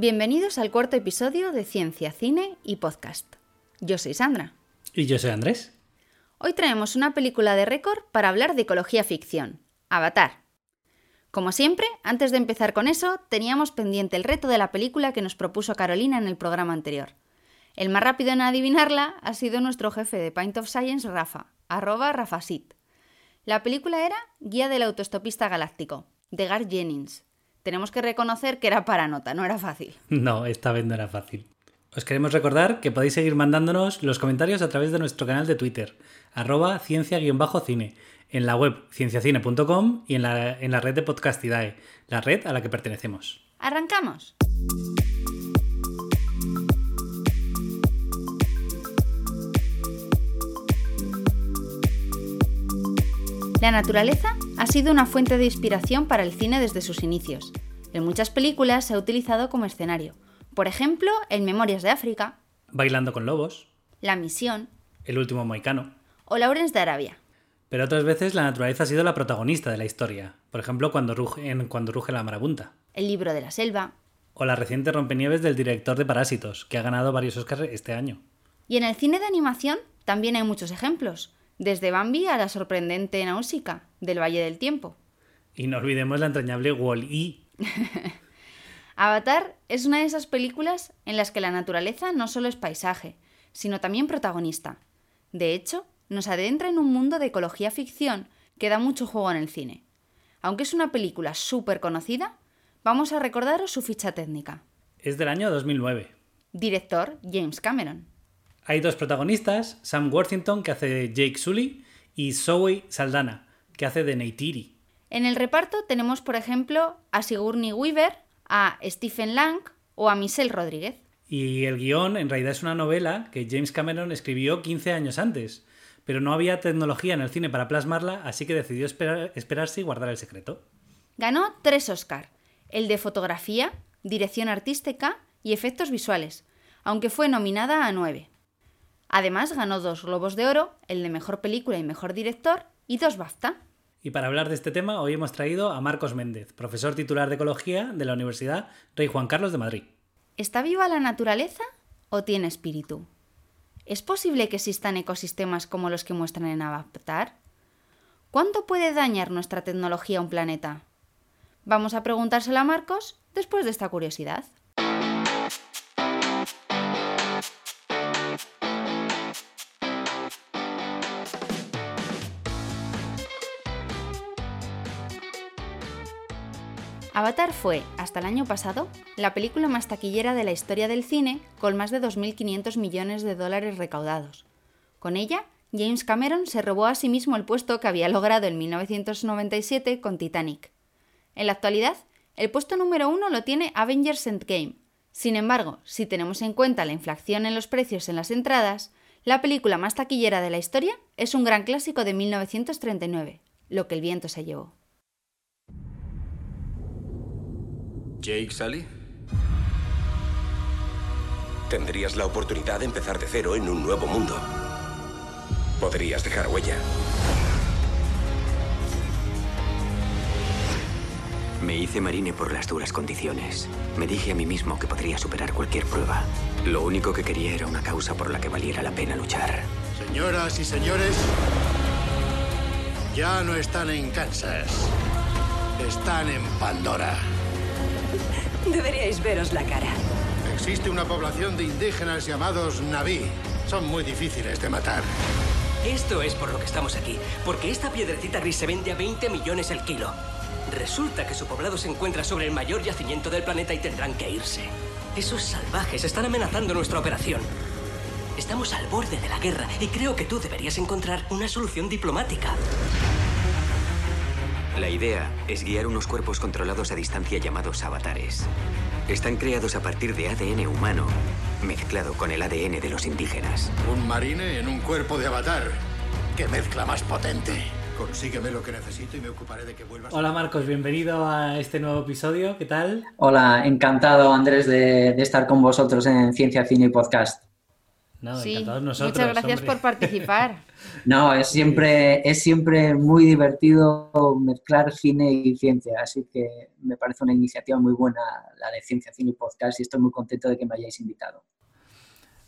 Bienvenidos al cuarto episodio de Ciencia, Cine y Podcast. Yo soy Sandra. Y yo soy Andrés. Hoy traemos una película de récord para hablar de ecología ficción, Avatar. Como siempre, antes de empezar con eso, teníamos pendiente el reto de la película que nos propuso Carolina en el programa anterior. El más rápido en adivinarla ha sido nuestro jefe de Paint of Science, Rafa, arroba Rafasit. La película era Guía del autoestopista galáctico, de Gar Jennings. Tenemos que reconocer que era para nota, no era fácil. No, esta vez no era fácil. Os queremos recordar que podéis seguir mandándonos los comentarios a través de nuestro canal de Twitter, arroba ciencia-cine, en la web cienciacine.com y en la, en la red de Podcastidae, la red a la que pertenecemos. ¡Arrancamos! La naturaleza ha sido una fuente de inspiración para el cine desde sus inicios. En muchas películas se ha utilizado como escenario. Por ejemplo, en Memorias de África, Bailando con lobos, La Misión El último moicano. o Lawrence de Arabia. Pero otras veces la naturaleza ha sido la protagonista de la historia, por ejemplo cuando ruge, en Cuando ruge la marabunta. El libro de la selva. O la reciente rompenieves del director de Parásitos, que ha ganado varios Oscars este año. Y en el cine de animación también hay muchos ejemplos, desde Bambi a la sorprendente Náusica, del Valle del Tiempo. Y no olvidemos la entrañable Wall-E. Avatar es una de esas películas en las que la naturaleza no solo es paisaje, sino también protagonista. De hecho, nos adentra en un mundo de ecología ficción que da mucho juego en el cine. Aunque es una película súper conocida, vamos a recordaros su ficha técnica. Es del año 2009. Director James Cameron. Hay dos protagonistas, Sam Worthington, que hace de Jake Sully, y Zoe Saldana, que hace de Neytiri. En el reparto tenemos, por ejemplo, a Sigourney Weaver, a Stephen Lang o a Michelle Rodríguez. Y el guion en realidad es una novela que James Cameron escribió 15 años antes, pero no había tecnología en el cine para plasmarla, así que decidió esperar- esperarse y guardar el secreto. Ganó tres Oscar, el de fotografía, dirección artística y efectos visuales, aunque fue nominada a nueve. Además ganó dos Globos de Oro, el de Mejor Película y Mejor Director, y dos BAFTA. Y para hablar de este tema, hoy hemos traído a Marcos Méndez, profesor titular de Ecología de la Universidad Rey Juan Carlos de Madrid. ¿Está viva la naturaleza o tiene espíritu? ¿Es posible que existan ecosistemas como los que muestran en Avatar? ¿Cuánto puede dañar nuestra tecnología a un planeta? Vamos a preguntárselo a Marcos después de esta curiosidad. Avatar fue, hasta el año pasado, la película más taquillera de la historia del cine, con más de 2.500 millones de dólares recaudados. Con ella, James Cameron se robó a sí mismo el puesto que había logrado en 1997 con Titanic. En la actualidad, el puesto número uno lo tiene Avengers Endgame. Sin embargo, si tenemos en cuenta la inflación en los precios en las entradas, la película más taquillera de la historia es un gran clásico de 1939, Lo que el viento se llevó. Jake Sully. Tendrías la oportunidad de empezar de cero en un nuevo mundo. Podrías dejar huella. Me hice marine por las duras condiciones. Me dije a mí mismo que podría superar cualquier prueba. Lo único que quería era una causa por la que valiera la pena luchar. Señoras y señores, ya no están en Kansas. Están en Pandora. Deberíais veros la cara. Existe una población de indígenas llamados Naví. Son muy difíciles de matar. Esto es por lo que estamos aquí, porque esta piedrecita gris se vende a 20 millones el kilo. Resulta que su poblado se encuentra sobre el mayor yacimiento del planeta y tendrán que irse. Esos salvajes están amenazando nuestra operación. Estamos al borde de la guerra y creo que tú deberías encontrar una solución diplomática. La idea es guiar unos cuerpos controlados a distancia llamados avatares. Están creados a partir de ADN humano, mezclado con el ADN de los indígenas. Un marine en un cuerpo de avatar. ¡Qué mezcla más potente! Consígueme lo que necesito y me ocuparé de que vuelvas. Hola Marcos, bienvenido a este nuevo episodio. ¿Qué tal? Hola, encantado Andrés de, de estar con vosotros en Ciencia, Cine y Podcast. No, Sí, encantados nosotros. muchas gracias hombre. por participar. No, es siempre, es siempre muy divertido mezclar cine y ciencia, así que me parece una iniciativa muy buena la de Ciencia, Cine y Podcast y estoy muy contento de que me hayáis invitado.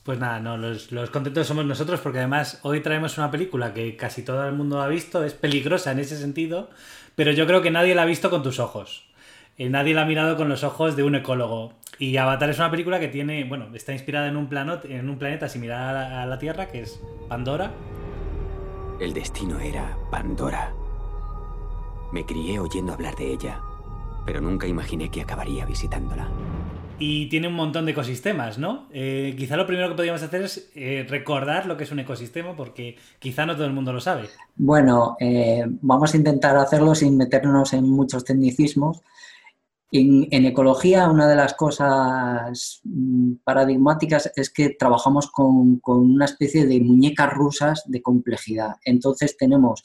Pues nada, no, los, los contentos somos nosotros porque además hoy traemos una película que casi todo el mundo ha visto, es peligrosa en ese sentido, pero yo creo que nadie la ha visto con tus ojos. Eh, nadie la ha mirado con los ojos de un ecólogo. Y Avatar es una película que tiene, bueno, está inspirada en un, plano, en un planeta similar a la, a la Tierra, que es Pandora. El destino era Pandora. Me crié oyendo hablar de ella, pero nunca imaginé que acabaría visitándola. Y tiene un montón de ecosistemas, ¿no? Eh, quizá lo primero que podríamos hacer es eh, recordar lo que es un ecosistema, porque quizá no todo el mundo lo sabe. Bueno, eh, vamos a intentar hacerlo sin meternos en muchos tecnicismos. En, en ecología, una de las cosas mm, paradigmáticas es que trabajamos con, con una especie de muñecas rusas de complejidad. Entonces tenemos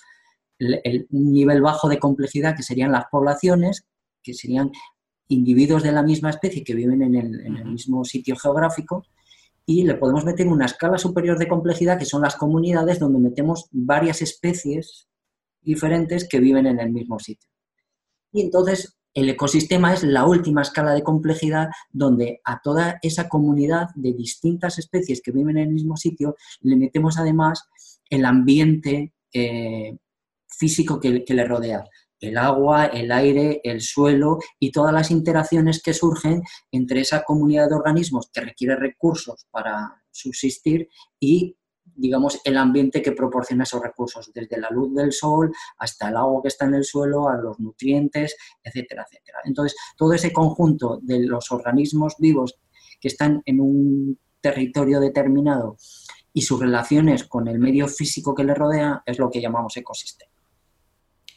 el- el- un nivel bajo de complejidad que serían las poblaciones, que serían individuos de la misma especie que viven en el, en el mismo sitio geográfico, y le podemos meter una escala superior de complejidad, que son las comunidades donde metemos varias especies diferentes que viven en el mismo sitio. Y entonces el ecosistema es la última escala de complejidad donde a toda esa comunidad de distintas especies que viven en el mismo sitio le metemos además el ambiente eh, físico que, que le rodea. El agua, el aire, el suelo y todas las interacciones que surgen entre esa comunidad de organismos que requiere recursos para subsistir y, digamos, el ambiente que proporciona esos recursos, desde la luz del sol hasta el agua que está en el suelo, a los nutrientes, etcétera, etcétera. Entonces, todo ese conjunto de los organismos vivos que están en un territorio determinado y sus relaciones con el medio físico que le rodea es lo que llamamos ecosistema.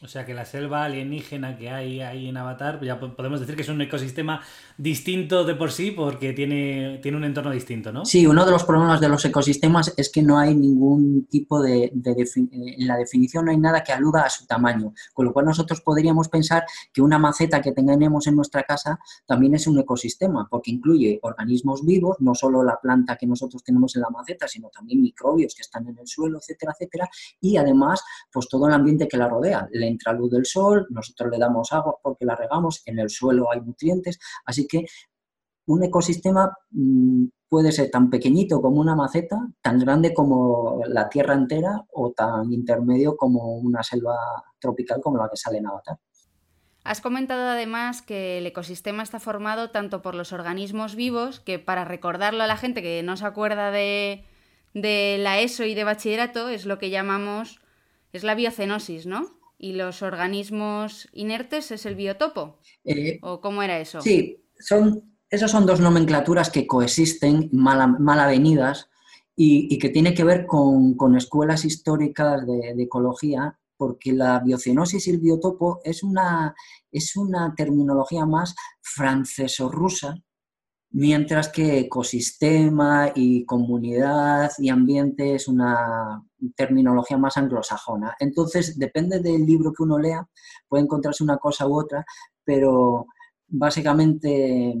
O sea que la selva alienígena que hay ahí en Avatar, ya po- podemos decir que es un ecosistema distinto de por sí porque tiene, tiene un entorno distinto, ¿no? Sí, uno de los problemas de los ecosistemas es que no hay ningún tipo de, de eh, en la definición no hay nada que aluda a su tamaño, con lo cual nosotros podríamos pensar que una maceta que tengamos en nuestra casa también es un ecosistema, porque incluye organismos vivos, no solo la planta que nosotros tenemos en la maceta, sino también microbios que están en el suelo, etcétera, etcétera, y además, pues todo el ambiente que la rodea. Entra luz del sol, nosotros le damos agua porque la regamos, en el suelo hay nutrientes, así que un ecosistema mm, puede ser tan pequeñito como una maceta, tan grande como la tierra entera o tan intermedio como una selva tropical como la que sale en Avatar. Has comentado además que el ecosistema está formado tanto por los organismos vivos, que para recordarlo a la gente que no se acuerda de, de la ESO y de bachillerato, es lo que llamamos, es la biocenosis, ¿no? Y los organismos inertes es el biotopo. Eh, ¿O cómo era eso? Sí, son, esas son dos nomenclaturas que coexisten, mal, mal avenidas, y, y, que tiene que ver con, con escuelas históricas de, de, ecología, porque la biocenosis y el biotopo es una, es una terminología más franceso-rusa, mientras que ecosistema y comunidad y ambiente es una terminología más anglosajona. Entonces, depende del libro que uno lea, puede encontrarse una cosa u otra, pero básicamente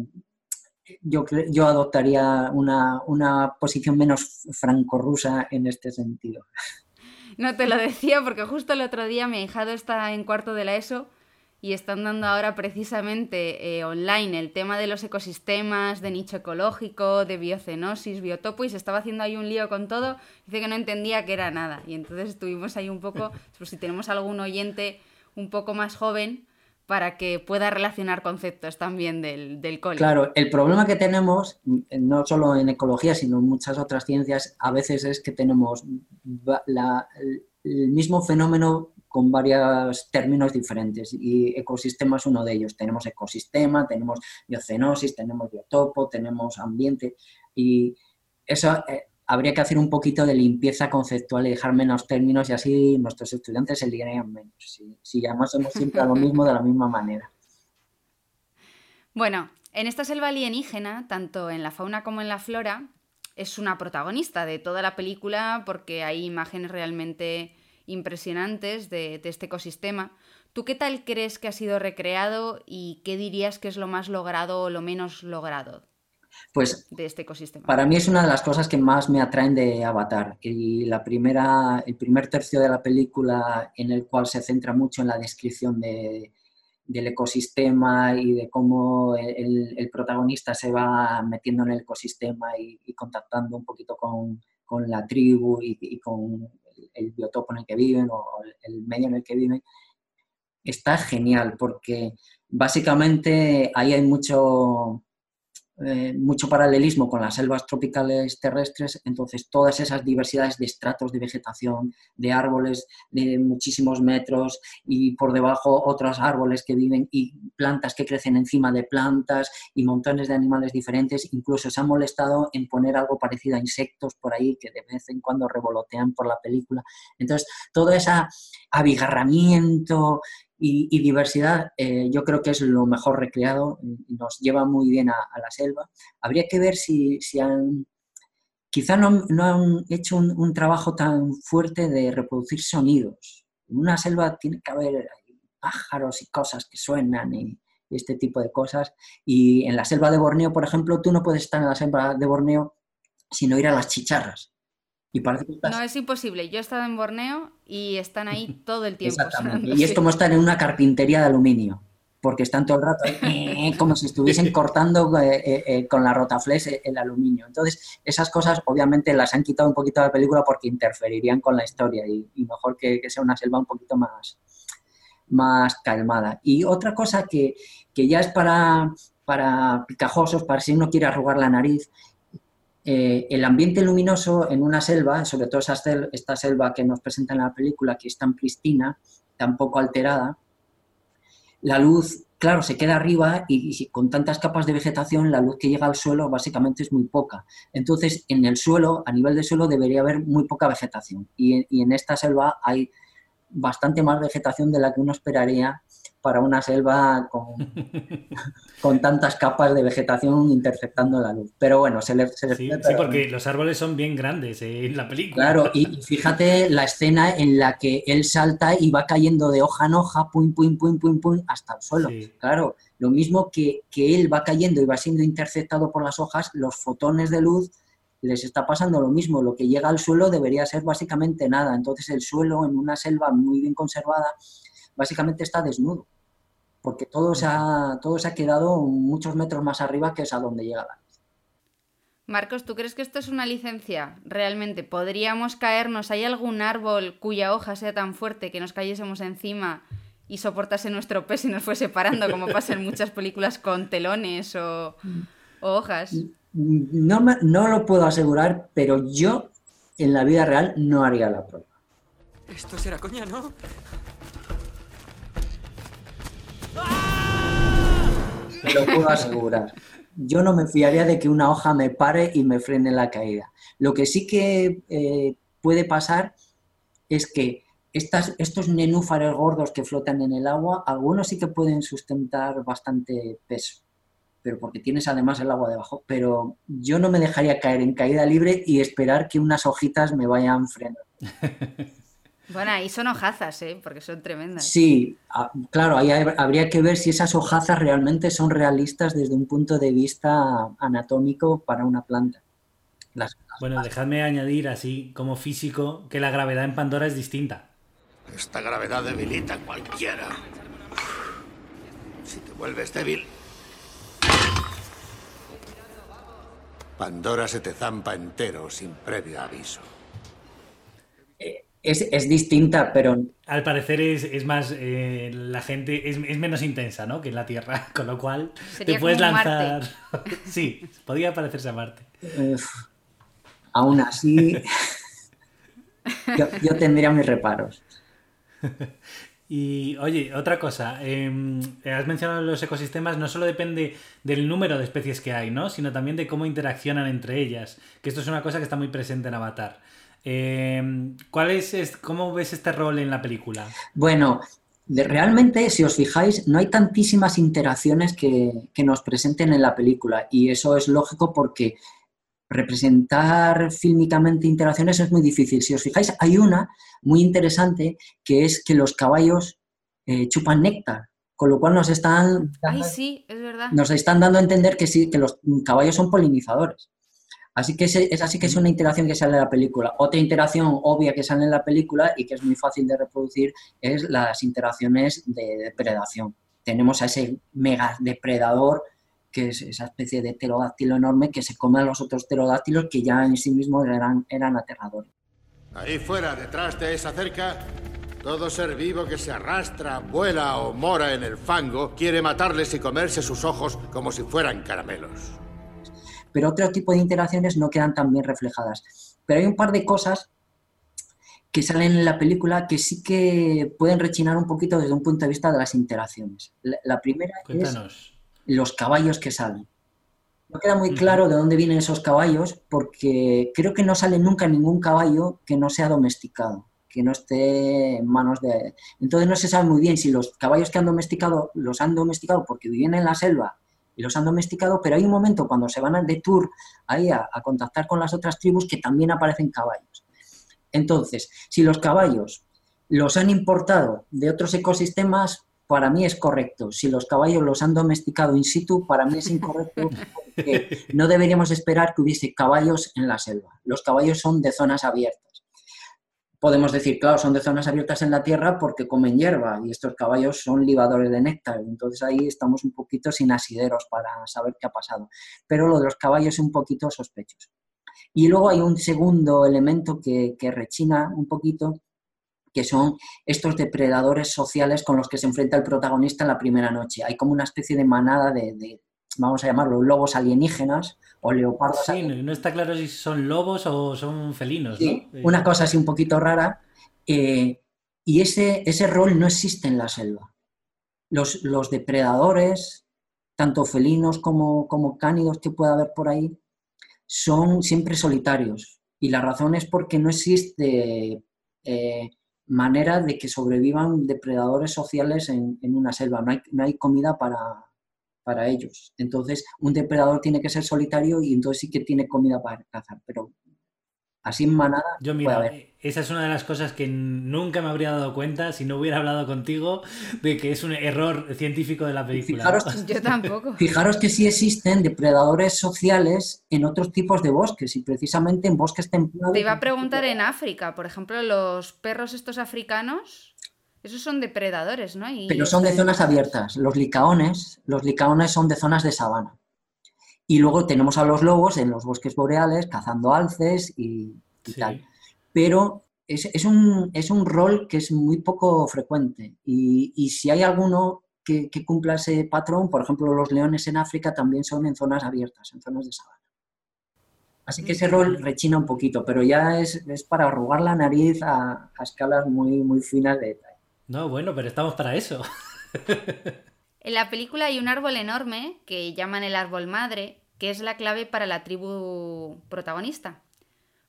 yo, yo adoptaría una, una posición menos franco-rusa en este sentido. No te lo decía porque justo el otro día mi ahijado está en cuarto de la ESO y están dando ahora precisamente eh, online el tema de los ecosistemas, de nicho ecológico, de biocenosis, biotopo, y se estaba haciendo ahí un lío con todo. Dice que no entendía que era nada. Y entonces estuvimos ahí un poco, pues si tenemos algún oyente un poco más joven, para que pueda relacionar conceptos también del, del cole. Claro, el problema que tenemos, no solo en ecología, sino en muchas otras ciencias, a veces es que tenemos el mismo fenómeno con varios términos diferentes y ecosistema es uno de ellos. Tenemos ecosistema, tenemos biocenosis, tenemos biotopo, tenemos ambiente y eso eh, habría que hacer un poquito de limpieza conceptual y dejar menos términos y así nuestros estudiantes se ligarían menos. Si, si llamásemos siempre a lo mismo de la misma manera. Bueno, en esta selva alienígena, tanto en la fauna como en la flora, es una protagonista de toda la película porque hay imágenes realmente impresionantes de, este ecosistema. ¿Tú qué tal crees que ha sido recreado y qué dirías que es lo más logrado o lo menos logrado pues, de este ecosistema? Para mí es una de las cosas que más me atraen de Avatar. Y la primera, el primer tercio de la película en el cual se centra mucho en la descripción del ecosistema y de cómo el, protagonista se va metiendo en el ecosistema y, contactando un poquito con, la tribu y, con el biotopo en el que viven o el medio en el que viven, está genial porque básicamente ahí hay mucho, eh, mucho paralelismo con las selvas tropicales terrestres, entonces todas esas diversidades de estratos de vegetación, de árboles de muchísimos metros y por debajo otros árboles que viven y plantas que crecen encima de plantas y montones de animales diferentes, incluso se han molestado en poner algo parecido a insectos por ahí que de vez en cuando revolotean por la película. Entonces, todo ese abigarramiento y, diversidad eh, yo creo que es lo mejor recreado nos lleva muy bien a, la selva. Habría que ver si, si han, quizá no, no han hecho un, trabajo tan fuerte de reproducir sonidos. En una selva tiene que haber pájaros y cosas que suenan y, este tipo de cosas. Y en la selva de Borneo, por ejemplo, tú no puedes estar en la selva de Borneo sin oír a las chicharras. No, es imposible. Yo he estado en Borneo y están ahí todo el tiempo. Y es como estar en una carpintería de aluminio, porque están todo el rato eh, como si estuviesen cortando eh, eh, con la rotaflex el aluminio. Entonces, esas cosas obviamente las han quitado un poquito de la película porque interferirían con la historia y, mejor que, sea una selva un poquito más, más calmada. Y otra cosa que, que ya es para, para picajosos, para si uno quiere arrugar la nariz, eh, el ambiente luminoso en una selva, sobre todo esta selva que nos presenta en la película, que es tan pristina, tan poco alterada, la luz, claro, se queda arriba y, con tantas capas de vegetación, la luz que llega al suelo básicamente es muy poca. Entonces, en el suelo, a nivel de suelo, debería haber muy poca vegetación. y en esta selva hay bastante más vegetación de la que uno esperaría para una selva con, con tantas capas de vegetación interceptando la luz. Pero bueno, se le... Se sí, porque los árboles son bien grandes eh, en la película. Claro, y fíjate la escena en la que él salta y va cayendo de hoja en hoja, pum, pum, pum, pum, pum, hasta el suelo. Claro, lo mismo que, que él va cayendo y va siendo interceptado por las hojas, los fotones de luz les está pasando lo mismo. Lo que llega al suelo debería ser básicamente nada. Entonces el suelo en una selva muy bien conservada básicamente está desnudo, porque todo se ha, todo se ha quedado muchos metros más arriba que es a donde llega la luz. Marcos, ¿tú crees que esto es una licencia? Realmente, ¿podríamos caernos? ¿Hay algún árbol cuya hoja sea tan fuerte que nos cayésemos encima y soportase nuestro peso y nos fuese parando, como pasa en muchas películas con telones o, o hojas? No, no lo puedo asegurar, pero yo en la vida real no haría la prueba. Esto será coña, ¿no? Te lo puedo asegurar. Yo no me fiaría de que una hoja me pare y me frene la caída. Lo que sí que eh, puede pasar es que estos nenúfares gordos que flotan en el agua, algunos sí que pueden sustentar bastante peso pero porque tienes además el agua debajo. Pero yo no me dejaría caer en caída libre y esperar que unas hojitas me vayan frenando. Bueno, ahí son hojazas, ¿eh? porque son tremendas. Sí, claro, ahí habría que ver si esas hojazas realmente son realistas desde un punto de vista anatómico para una planta. bueno, dejadme añadir así como físico que la gravedad en Pandora es distinta. Esta gravedad debilita a cualquiera. Si te vuelves débil, Pandora se te zampa entero sin previo aviso. Es, distinta, pero... Al parecer es, más, eh, la gente es, menos intensa, ¿no? Que en la Tierra, con lo cual te puedes lanzar... sí, podría parecerse a Marte. aún así, yo, tendría mis reparos. Y oye, otra cosa, em, has mencionado los ecosistemas, no solo depende del número de especies que hay, ¿no? Sino también de cómo interaccionan entre ellas, que esto es una cosa que está muy presente en Avatar. Em, ¿cuál es, ¿Cómo ves este rol en la película? Bueno, realmente, si os fijáis, no hay tantísimas interacciones que, que nos presenten en la película y eso es lógico porque representar fílmicamente interacciones es muy difícil. Si os fijáis, hay una muy interesante que es que los caballos eh, chupan néctar, con lo cual nos están, nos están dando a entender que sí, que los caballos son polinizadores. Así que es, así que es una interacción que sale en la película. Otra interacción obvia que sale en la película y que es muy fácil de reproducir es las interacciones de depredación. Tenemos a ese mega depredador que es esa especie de pterodáctilo enorme que se come a los otros pterodáctilos que ya en sí mismos eran, eran aterradores. Ahí fuera, detrás de esa cerca, todo ser vivo que se arrastra, vuela o mora en el fango quiere matarles y comerse sus ojos como si fueran caramelos. Pero otro tipo de interacciones no quedan tan bien reflejadas. Pero hay un par de cosas que salen en la película que sí que pueden rechinar un poquito desde un punto de vista de las interacciones. La, primera es los caballos que salen. No queda muy claro de dónde vienen esos caballos porque creo que no sale nunca ningún caballo que no sea domesticado, que no esté en manos de... Entonces no se sabe muy bien si los caballos que han domesticado los han domesticado porque vivían en la selva y los han domesticado, pero hay un momento cuando se van de tour ahí a, a contactar con las otras tribus que también aparecen caballos. Entonces, si los caballos los han importado de otros ecosistemas, para mí es correcto. Si los caballos los han domesticado in situ, para mí es incorrecto porque no deberíamos esperar que hubiese caballos en la selva. Los caballos son de zonas abiertas. Podemos decir, claro, son de zonas abiertas en la tierra porque comen hierba y estos caballos son libadores de néctar. Entonces ahí estamos un poquito sin asideros para saber qué ha pasado. Pero lo de los caballos es un poquito sospechoso. Y luego hay un segundo elemento que, que rechina un poquito, que son estos depredadores sociales con los que se enfrenta el protagonista en la primera noche. Hay como una especie de manada de, vamos a llamarlo, lobos alienígenas o leopardos. Sí, no está claro si son lobos o son felinos. Sí, una cosa así un poquito rara. Eh, y ese, ese rol no existe en la selva. Los, los depredadores, tanto felinos como, como cánidos que pueda haber por ahí, son siempre solitarios. Y la razón es porque no existe eh, manera de que sobrevivan depredadores sociales en, una selva. No hay, no hay comida para, para, ellos. Entonces, un depredador tiene que ser solitario y entonces sí que tiene comida para cazar. Pero así en manada. Yo mira, eh, esa es una de las cosas que nunca me habría dado cuenta si no hubiera hablado contigo de que es un error científico de la película. Fijaros, Yo tampoco. Fijaros que sí existen depredadores sociales en otros tipos de bosques y precisamente en bosques templados. Te iba a preguntar en África, por ejemplo, los perros estos africanos. Esos son depredadores, ¿no? Pero son de zonas abiertas. Los licaones, los licaones son de zonas de sabana. Y luego tenemos a los lobos en los bosques boreales cazando alces y, tal. Pero es, un, es, un, rol que es muy poco frecuente. Y, si hay alguno que, cumpla ese patrón, por ejemplo, los leones en África también son en zonas abiertas, en zonas de sabana. Así que ese rol rechina un poquito, pero ya es, para arrugar la nariz a, a, escalas muy, muy finas de detalle. No, bueno, pero estamos para eso. en la película hay un árbol enorme que llaman el árbol madre, que es la clave para la tribu protagonista.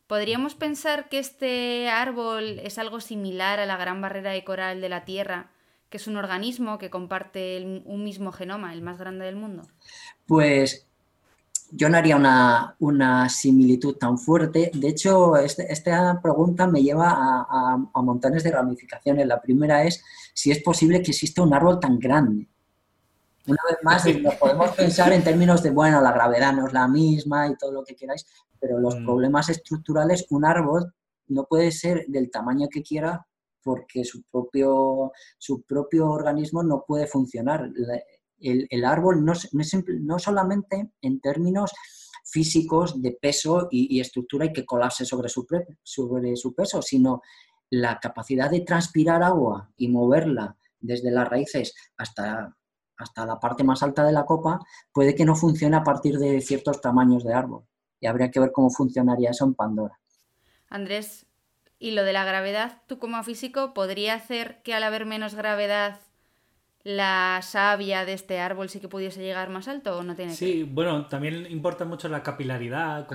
¿Podríamos pensar que este árbol es algo similar a la gran barrera de coral de la Tierra, que es un organismo que comparte un mismo genoma, el más grande del mundo? Pues yo no haría una, similitud tan fuerte. De hecho, este, esta pregunta me lleva a, a, montones de ramificaciones. La primera es si es posible que exista un árbol tan grande. Una vez más, nos podemos pensar en términos de, bueno, la gravedad no es la misma y todo lo que queráis, pero los mm. problemas estructurales, un árbol no puede ser del tamaño que quiera porque su propio, su propio organismo no puede funcionar. El, árbol no, no, solamente en términos físicos de peso y, estructura y que colapse sobre su, sobre su peso, sino la capacidad de transpirar agua y moverla desde las raíces hasta, hasta la parte más alta de la copa puede que no funcione a partir de ciertos tamaños de árbol. Y habría que ver cómo funcionaría eso en Pandora. Andrés, ¿y lo de la gravedad, tú como físico, podría hacer que al haber menos gravedad la savia de este árbol sí que pudiese llegar más alto o no tiene Sí, bueno, también importa mucho la capilaridad,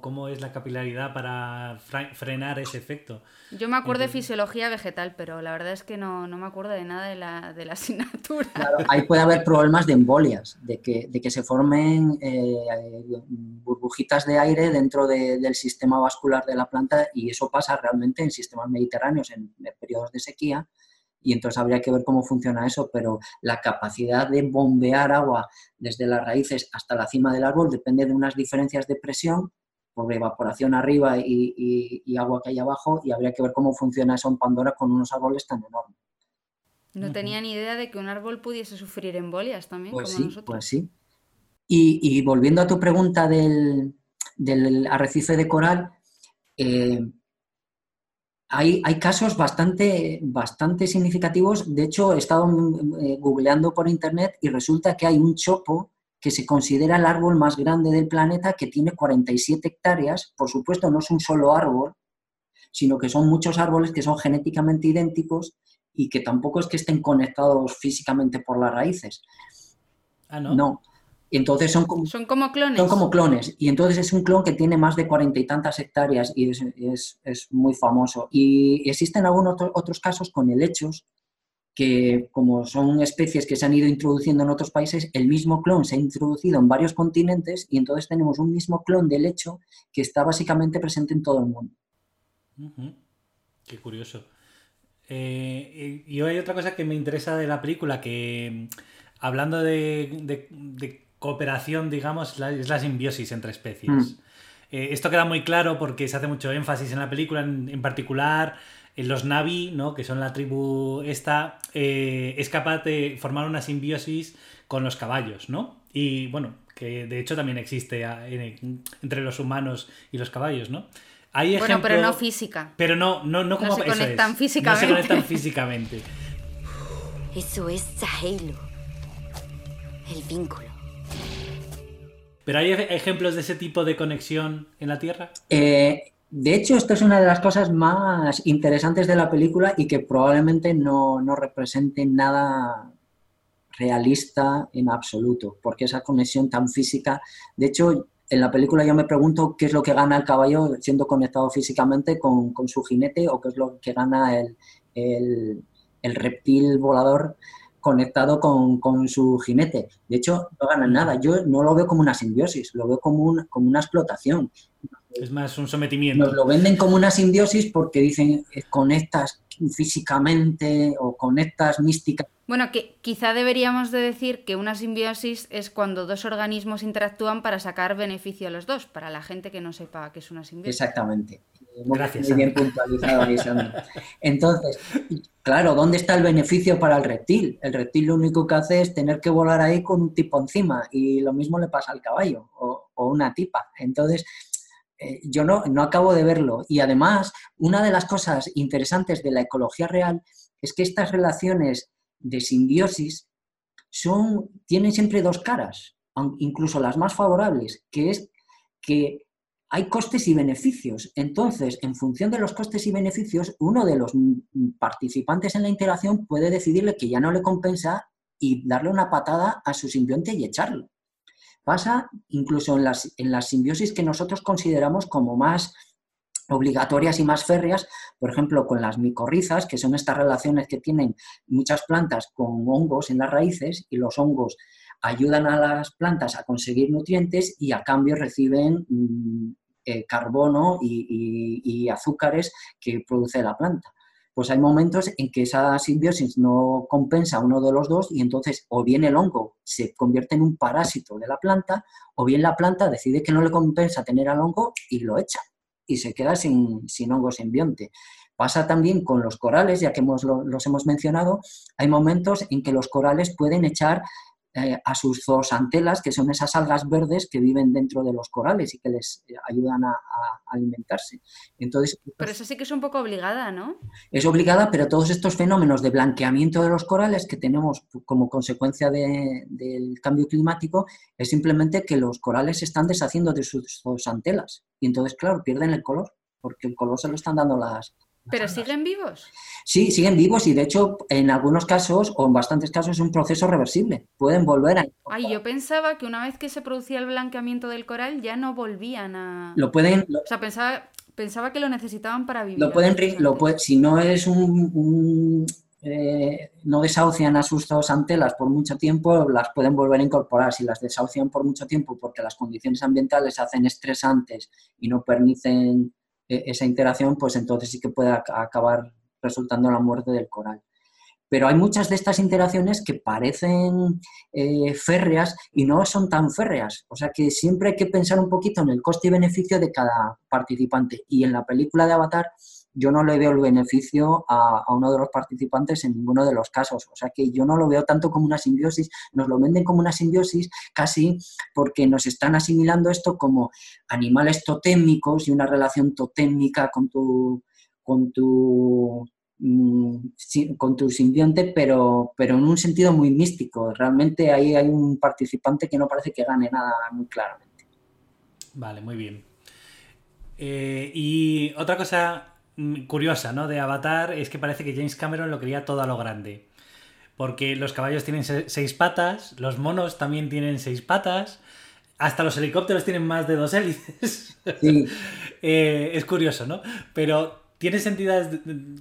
cómo, es la capilaridad para frenar ese efecto. Yo me acuerdo de fisiología vegetal, pero la verdad es que no, me acuerdo de nada de la, de la asignatura. Claro, ahí puede haber problemas de embolias, de que, de que se formen eh, burbujitas de aire dentro del sistema vascular de la planta y eso pasa realmente en sistemas mediterráneos, en periodos de sequía y entonces habría que ver cómo funciona eso, pero la capacidad de bombear agua desde las raíces hasta la cima del árbol depende de unas diferencias de presión por evaporación arriba y, agua que hay abajo y habría que ver cómo funciona eso en Pandora con unos árboles tan enormes. No tenía ni idea de que un árbol pudiese sufrir embolias también, pues como sí, nosotros. Pues sí. Y, volviendo a tu pregunta del, arrecife de coral, eh, hay, casos bastante, bastante significativos. De hecho, he estado eh, googleando por internet y resulta que hay un chopo que se considera el árbol más grande del planeta, que tiene 47 hectáreas. Por supuesto, no es un solo árbol, sino que son muchos árboles que son genéticamente idénticos y que tampoco es que estén conectados físicamente por las raíces. Ah, no. No, entonces son como, son como clones. Son como clones. Y entonces es un clon que tiene más de cuarenta y tantas hectáreas y es, muy famoso. Y existen algunos otros casos con helechos que como son especies que se han ido introduciendo en otros países, el mismo clon se ha introducido en varios continentes y entonces tenemos un mismo clon de helecho que está básicamente presente en todo el mundo. Qué curioso. Eh, y hay otra cosa que me interesa de la película, que mm, hablando de cooperación, digamos, es la simbiosis entre especies. Mm. Eh, esto queda muy claro porque se hace mucho énfasis en la película, en, particular en los Navi, ¿no? que son la tribu esta, eh, es capaz de formar una simbiosis con los caballos, ¿no? Y bueno, que de hecho también existe entre los humanos y los caballos, ¿no? Hay bueno, pero no física. Pero no, no, no como no se conectan físicamente. No se conectan físicamente. Eso es Sahelo. El vínculo. ¿Pero hay ejemplos de ese tipo de conexión en la Tierra? Eh, de hecho, esto es una de las cosas más interesantes de la película y que probablemente no, no represente nada realista en absoluto, porque esa conexión tan física, de hecho, en la película yo me pregunto qué es lo que gana el caballo siendo conectado físicamente con, su jinete o qué es lo que gana el, el reptil volador conectado con, su jinete. De hecho, no ganan nada. Yo no lo veo como una simbiosis, lo veo como, como una explotación. Es más un sometimiento. Nos lo venden como una simbiosis porque dicen eh, conectas físicamente o conectas mística. Bueno, que quizá deberíamos de decir que una simbiosis es cuando dos organismos interactúan para sacar beneficio a los dos, para la gente que no sepa qué es una simbiosis. Exactamente. Gracias. Muy bien puntualizado, Entonces, claro, ¿dónde está el beneficio para el reptil? El reptil lo único que hace es tener que volar ahí con un tipo encima y lo mismo le pasa al caballo o, una tipa. Entonces, eh, yo no, no acabo de verlo. Y además, una de las cosas interesantes de la ecología real es que estas relaciones de simbiosis son, tienen siempre dos caras, incluso las más favorables, que es que hay costes y beneficios. Entonces, en función de los costes y beneficios, uno de los participantes en la interacción puede decidirle que ya no le compensa y darle una patada a su simbionte y echarlo. Pasa incluso en las, en las simbiosis que nosotros consideramos como más obligatorias y más férreas, por ejemplo, con las micorrizas, que son estas relaciones que tienen muchas plantas con hongos en las raíces y los hongos ayudan a las plantas a conseguir nutrientes y a cambio reciben mm, eh, carbono y, azúcares que produce la planta. Pues hay momentos en que esa simbiosis no compensa uno de los dos y entonces o bien el hongo se convierte en un parásito de la planta o bien la planta decide que no le compensa tener al hongo y lo echa y se queda sin, sin hongo simbionte. Pasa también con los corales, ya que los hemos mencionado, hay momentos en que los corales pueden echar eh, a sus zoosantelas, que son esas algas verdes que viven dentro de los corales y que les eh, ayudan a, alimentarse. Entonces, pero eso sí que es un poco obligada, ¿no? Es obligada, pero todos estos fenómenos de blanqueamiento de los corales que tenemos como consecuencia del cambio climático es simplemente que los corales se están deshaciendo de sus zoosantelas y entonces, claro, pierden el color porque el color se lo están dando las, ¿Pero siguen vivos? Sí, siguen vivos y de hecho en algunos casos o en bastantes casos es un proceso reversible. Pueden volver a... Ay, yo pensaba que una vez que se producía el blanqueamiento del coral ya no volvían a... Lo pueden... O sea, pensaba, pensaba que lo necesitaban para vivir. Lo pueden... Lo si no es un... Eh, no desahucian a sus dos antelas por mucho tiempo, las pueden volver a incorporar. Si las desahucian por mucho tiempo porque las condiciones ambientales hacen estresantes y no permiten esa interacción, pues entonces sí que puede acabar resultando la muerte del coral. Pero hay muchas de estas interacciones que parecen eh, férreas y no son tan férreas. O sea que siempre hay que pensar un poquito en el coste y beneficio de cada participante. Y en la película de Avatar yo no le veo el beneficio a, uno de los participantes en ninguno de los casos. O sea que yo no lo veo tanto como una simbiosis, nos lo venden como una simbiosis casi porque nos están asimilando esto como animales totémicos y una relación totémica con tu, con tu, mm, con tu simbionte, pero, pero en un sentido muy místico. Realmente ahí hay un participante que no parece que gane nada muy claramente. Vale, muy bien. Eh, y otra cosa curiosa, ¿no? De Avatar es que parece que James Cameron lo quería todo a lo grande. Porque los caballos tienen seis patas, los monos también tienen seis patas, hasta los helicópteros tienen más de dos hélices. Eh, es curioso, ¿no? Pero tiene sentido,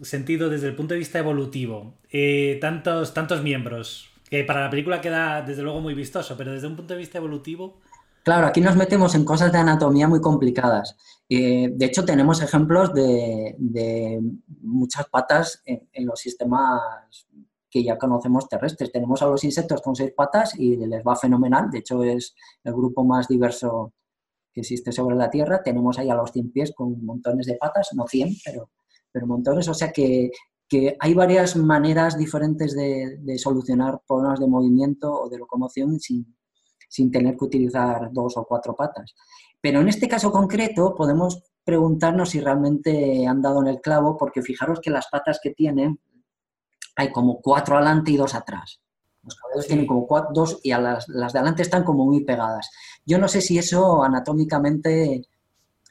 sentido desde el punto de vista evolutivo. Eh, tantos, tantos miembros, que para la película queda desde luego muy vistoso, pero desde un punto de vista evolutivo Claro, aquí nos metemos en cosas de anatomía muy complicadas. Eh, de hecho, tenemos ejemplos de, muchas patas en, los sistemas que ya conocemos terrestres. Tenemos a los insectos con seis patas y les va fenomenal. De hecho, es el grupo más diverso que existe sobre la Tierra. Tenemos ahí a los cien pies con montones de patas, no cien, pero, pero montones. O sea que, hay varias maneras diferentes de, solucionar problemas de movimiento o de locomoción sin, sin tener que utilizar dos o cuatro patas. Pero en este caso concreto podemos preguntarnos si realmente han dado en el clavo, porque fijaros que las patas que tienen hay como cuatro adelante y dos atrás. Los caballos tienen como cuatro, dos y a las, las, de adelante están como muy pegadas. Yo no sé si eso anatómicamente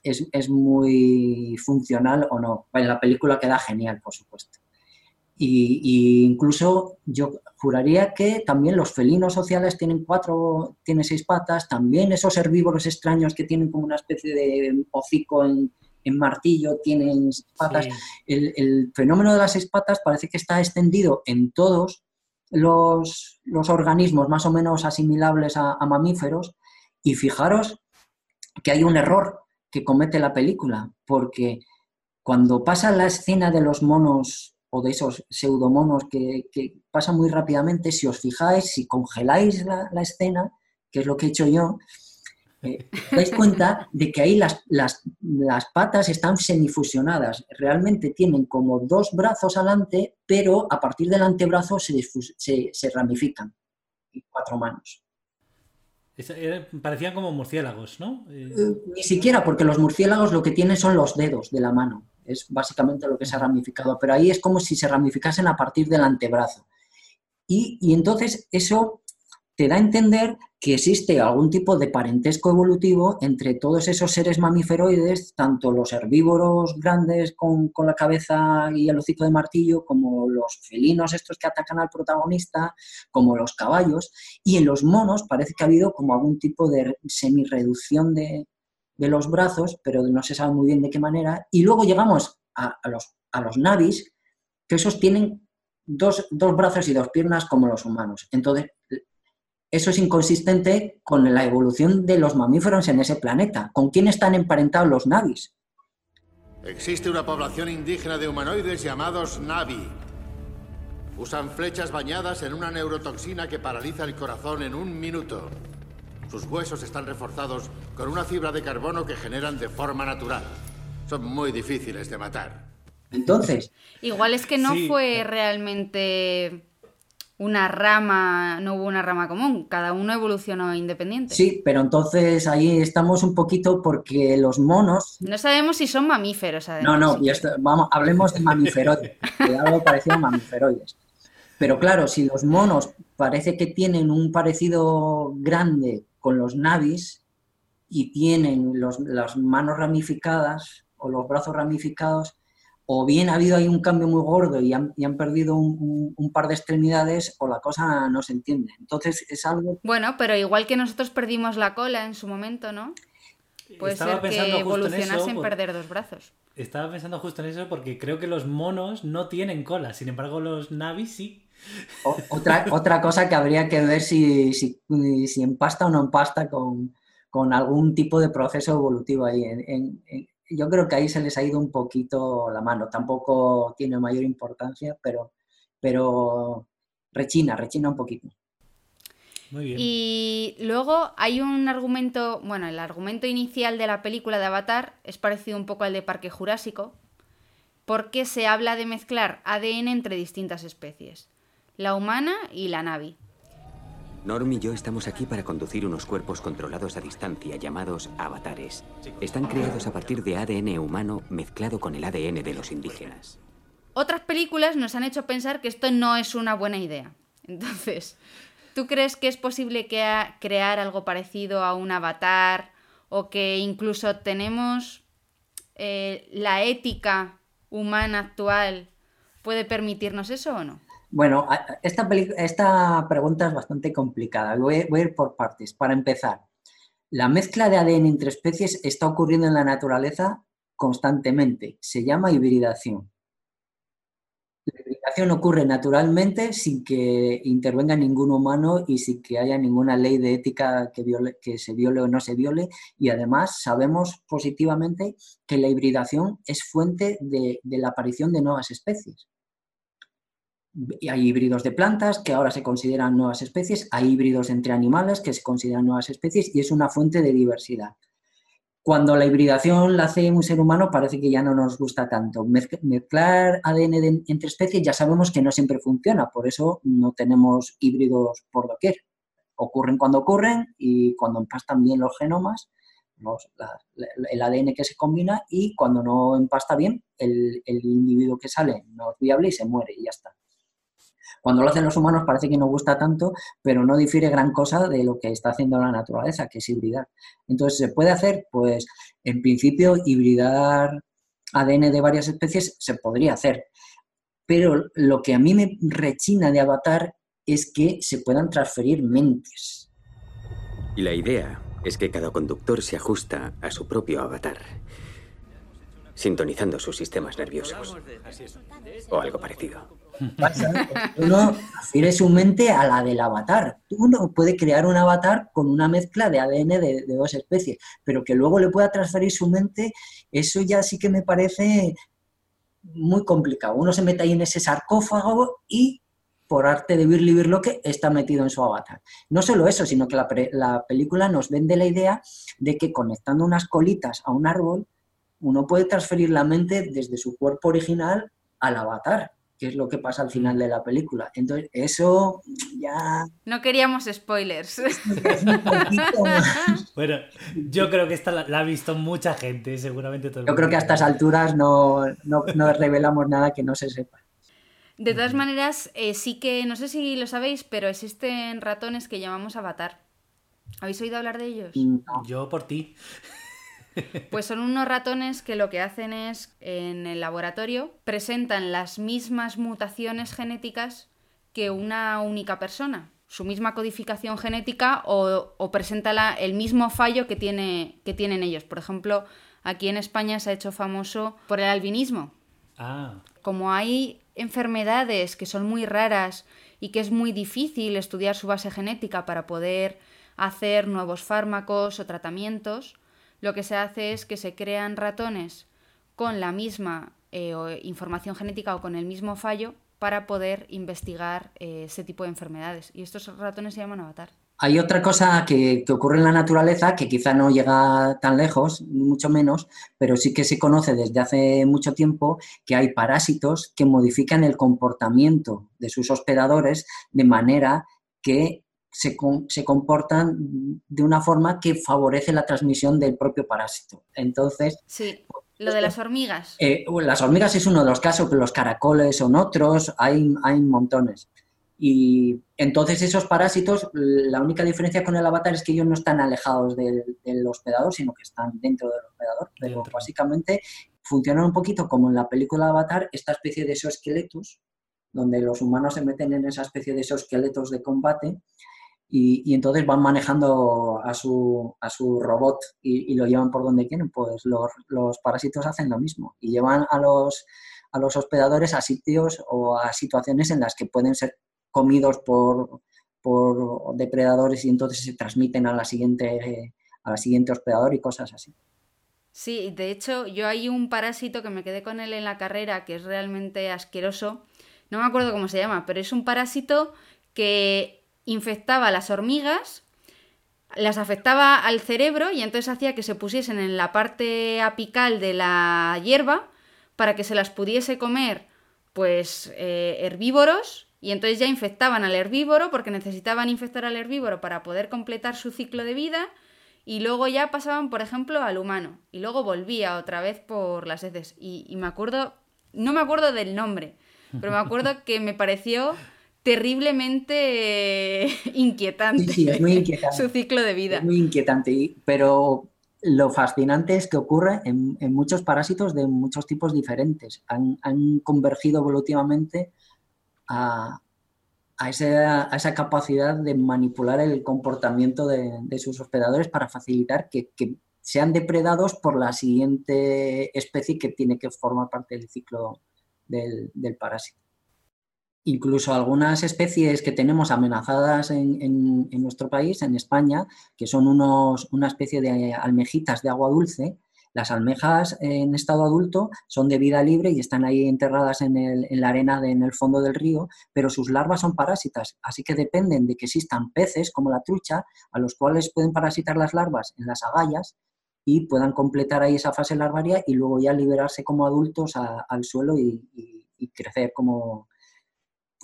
es, es muy funcional o no. En la película queda genial, por supuesto. Y, incluso yo juraría que también los felinos sociales tienen cuatro, tienen seis patas, también esos herbívoros extraños que tienen como una especie de hocico en, martillo tienen seis patas. El, fenómeno de las seis patas parece que está extendido en todos los, organismos más o menos asimilables a, a mamíferos. Y fijaros que hay un error que comete la película, porque cuando pasa la escena de los monos o de esos pseudomonos que, que pasan muy rápidamente, si os fijáis, si congeláis la, escena, que es lo que he hecho yo, eh, dais cuenta de que ahí las, las, patas están semifusionadas. Realmente tienen como dos brazos adelante, pero a partir del antebrazo se, se, ramifican. Y cuatro manos. Parecían como murciélagos, ¿no? Eh, ni siquiera, porque los murciélagos lo que tienen son los dedos de la mano es básicamente lo que se ha ramificado, pero ahí es como si se ramificasen a partir del antebrazo. Y, entonces eso te da a entender que existe algún tipo de parentesco evolutivo entre todos esos seres mamíferoides, tanto los herbívoros grandes con, con, la cabeza y el hocico de martillo, como los felinos estos que atacan al protagonista, como los caballos, y en los monos parece que ha habido como algún tipo de semi-reducción de, de los brazos, pero no se sabe muy bien de qué manera. Y luego llegamos a, los, a los navis, que esos tienen dos, brazos y dos piernas como los humanos. Entonces, eso es inconsistente con la evolución de los mamíferos en ese planeta. ¿Con quién están emparentados los navis? Existe una población indígena de humanoides llamados Navi. Usan flechas bañadas en una neurotoxina que paraliza el corazón en un minuto. Sus huesos están reforzados con una fibra de carbono que generan de forma natural. Son muy difíciles de matar. Entonces. Igual es que no fue realmente una rama, no hubo una rama común, cada uno evolucionó independiente. Sí, pero entonces ahí estamos un poquito porque los monos... No sabemos si son mamíferos, además. No, no, y esto, vamos, hablemos de mamíferoides, de algo parecido a mamíferoides. Pero claro, si los monos parece que tienen un parecido grande con los navis y tienen los, las manos ramificadas o los brazos ramificados, o bien ha habido ahí un cambio muy gordo y han, perdido un, par de extremidades o la cosa no se entiende. Entonces es algo... Bueno, pero igual que nosotros perdimos la cola en su momento, ¿no? Puede ser que evolucionasen perder dos brazos. Estaba pensando justo en eso porque creo que los monos no tienen cola, sin embargo los navis sí. Otra, otra cosa que habría que ver si, si, si empasta o no empasta con, con algún tipo de proceso evolutivo ahí. en, yo creo que ahí se les ha ido un poquito la mano. Tampoco tiene mayor importancia, pero, pero rechina, rechina un poquito. Muy bien. Y luego hay un argumento, bueno, el argumento inicial de la película de Avatar es parecido un poco al de Parque Jurásico, porque se habla de mezclar ADN entre distintas especies, la humana y la Navi. Norm y yo estamos aquí para conducir unos cuerpos controlados a distancia llamados avatares. Están creados a partir de ADN humano mezclado con el ADN de los indígenas. Otras películas nos han hecho pensar que esto no es una buena idea. Entonces, ¿tú crees que es posible que crear algo parecido a un avatar o que incluso tenemos eh, la ética humana actual puede permitirnos eso o no? Bueno, esta, pregunta es bastante complicada. Voy, a ir por partes. Para empezar, la mezcla de ADN entre especies está ocurriendo en la naturaleza constantemente. Se llama hibridación. La hibridación ocurre naturalmente sin que intervenga ningún humano y sin que haya ninguna ley de ética que, que se viole o no se viole. Y además sabemos positivamente que la hibridación es fuente de la aparición de nuevas especies hay híbridos de plantas que ahora se consideran nuevas especies, hay híbridos entre animales que se consideran nuevas especies y es una fuente de diversidad. Cuando la hibridación la hace un ser humano parece que ya no nos gusta tanto. Mezclar ADN entre especies ya sabemos que no siempre funciona, por eso no tenemos híbridos por doquier. Ocurren cuando ocurren y cuando empastan bien los genomas, el ADN que se combina y cuando no empasta bien, el, el individuo que sale no es viable y se muere y ya está. Cuando lo hacen los humanos parece que no gusta tanto, pero no difiere gran cosa de lo que está haciendo la naturaleza, que es hibridar. Entonces, ¿se puede hacer? Pues en principio, hibridar ADN de varias especies se podría hacer. Pero lo que a mí me rechina de Avatar es que se puedan transferir mentes. Y la idea es que cada conductor se ajusta a su propio avatar, sintonizando sus sistemas nerviosos. O algo parecido. Uno transfiere su mente a la del avatar. Uno puede crear un avatar con una mezcla de ADN de, dos especies, pero que luego le pueda transferir su mente, eso ya sí que me parece muy complicado. Uno se mete ahí en ese sarcófago y por arte de Birli que está metido en su avatar. No solo eso, sino que la película nos vende la idea de que conectando unas colitas a un árbol, uno puede transferir la mente desde su cuerpo original al avatar que es lo que pasa al final de la película. Entonces, eso ya... No queríamos spoilers. bueno, yo creo que esta la, ha visto mucha gente, seguramente todo Yo creo que a estas alturas no, revelamos nada que no se sepa. De todas maneras, eh, sí que, no sé si lo sabéis, pero existen ratones que llamamos avatar. ¿Habéis oído hablar de ellos? Yo por ti. Pues son unos ratones que lo que hacen es, en el laboratorio, presentan las mismas mutaciones genéticas que una única persona. Su misma codificación genética o, o presenta el mismo fallo que, tiene, que tienen ellos. Por ejemplo, aquí en España se ha hecho famoso por el albinismo. Ah. Como hay enfermedades que son muy raras y que es muy difícil estudiar su base genética para poder hacer nuevos fármacos o tratamientos, lo que se hace es que se crean ratones con la misma eh, información genética o con el mismo fallo para poder investigar eh, ese tipo de enfermedades. Y estos ratones se llaman avatar. hay otra cosa que, ocurre en la naturaleza que quizá no llega tan lejos, mucho menos, pero sí que se conoce desde hace mucho tiempo que hay parásitos que modifican el comportamiento de sus hospedadores de manera que se, se, comportan de una forma que favorece la transmisión del propio parásito. Entonces. Sí, lo de las hormigas. Eh, las hormigas es uno de los casos, pero los caracoles son otros, hay, hay montones. Y entonces esos parásitos, la única diferencia con el avatar es que ellos no están alejados del, hospedador, sino que están dentro del hospedador. Pero básicamente funcionan un poquito como en la película Avatar, esta especie de exoesqueletos, donde los humanos se meten en esa especie de exoesqueletos de combate y, entonces van manejando a su, a su robot y, lo llevan por donde quieren. Pues los, los parásitos hacen lo mismo y llevan a los, a los hospedadores a sitios o a situaciones en las que pueden ser comidos por, por depredadores y entonces se transmiten a la siguiente, a la siguiente hospedador y cosas así. Sí, de hecho, yo hay un parásito que me quedé con él en la carrera que es realmente asqueroso. No me acuerdo cómo se llama, pero es un parásito que infectaba a las hormigas, las afectaba al cerebro y entonces hacía que se pusiesen en la parte apical de la hierba para que se las pudiese comer, pues, eh, herbívoros y entonces ya infectaban al herbívoro porque necesitaban infectar al herbívoro para poder completar su ciclo de vida y luego ya pasaban, por ejemplo, al humano y luego volvía otra vez por las heces. Y, me acuerdo, no me acuerdo del nombre, pero me acuerdo que me pareció terriblemente inquietante, sí, es muy inquietante. su ciclo de vida. Es muy inquietante, pero lo fascinante es que ocurre en, muchos parásitos de muchos tipos diferentes. Han, han convergido evolutivamente a, esa, capacidad de manipular el comportamiento de, sus hospedadores para facilitar que, sean depredados por la siguiente especie que tiene que formar parte del ciclo del, parásito. Incluso algunas especies que tenemos amenazadas en, nuestro país, en España, que son unos, una especie de almejitas de agua dulce, las almejas en estado adulto son de vida libre y están ahí enterradas en, la arena en el fondo del río, pero sus larvas son parásitas, así que dependen de que existan peces como la trucha, a los cuales pueden parasitar las larvas en las agallas y puedan completar ahí esa fase larvaria y luego ya liberarse como adultos al suelo y crecer como,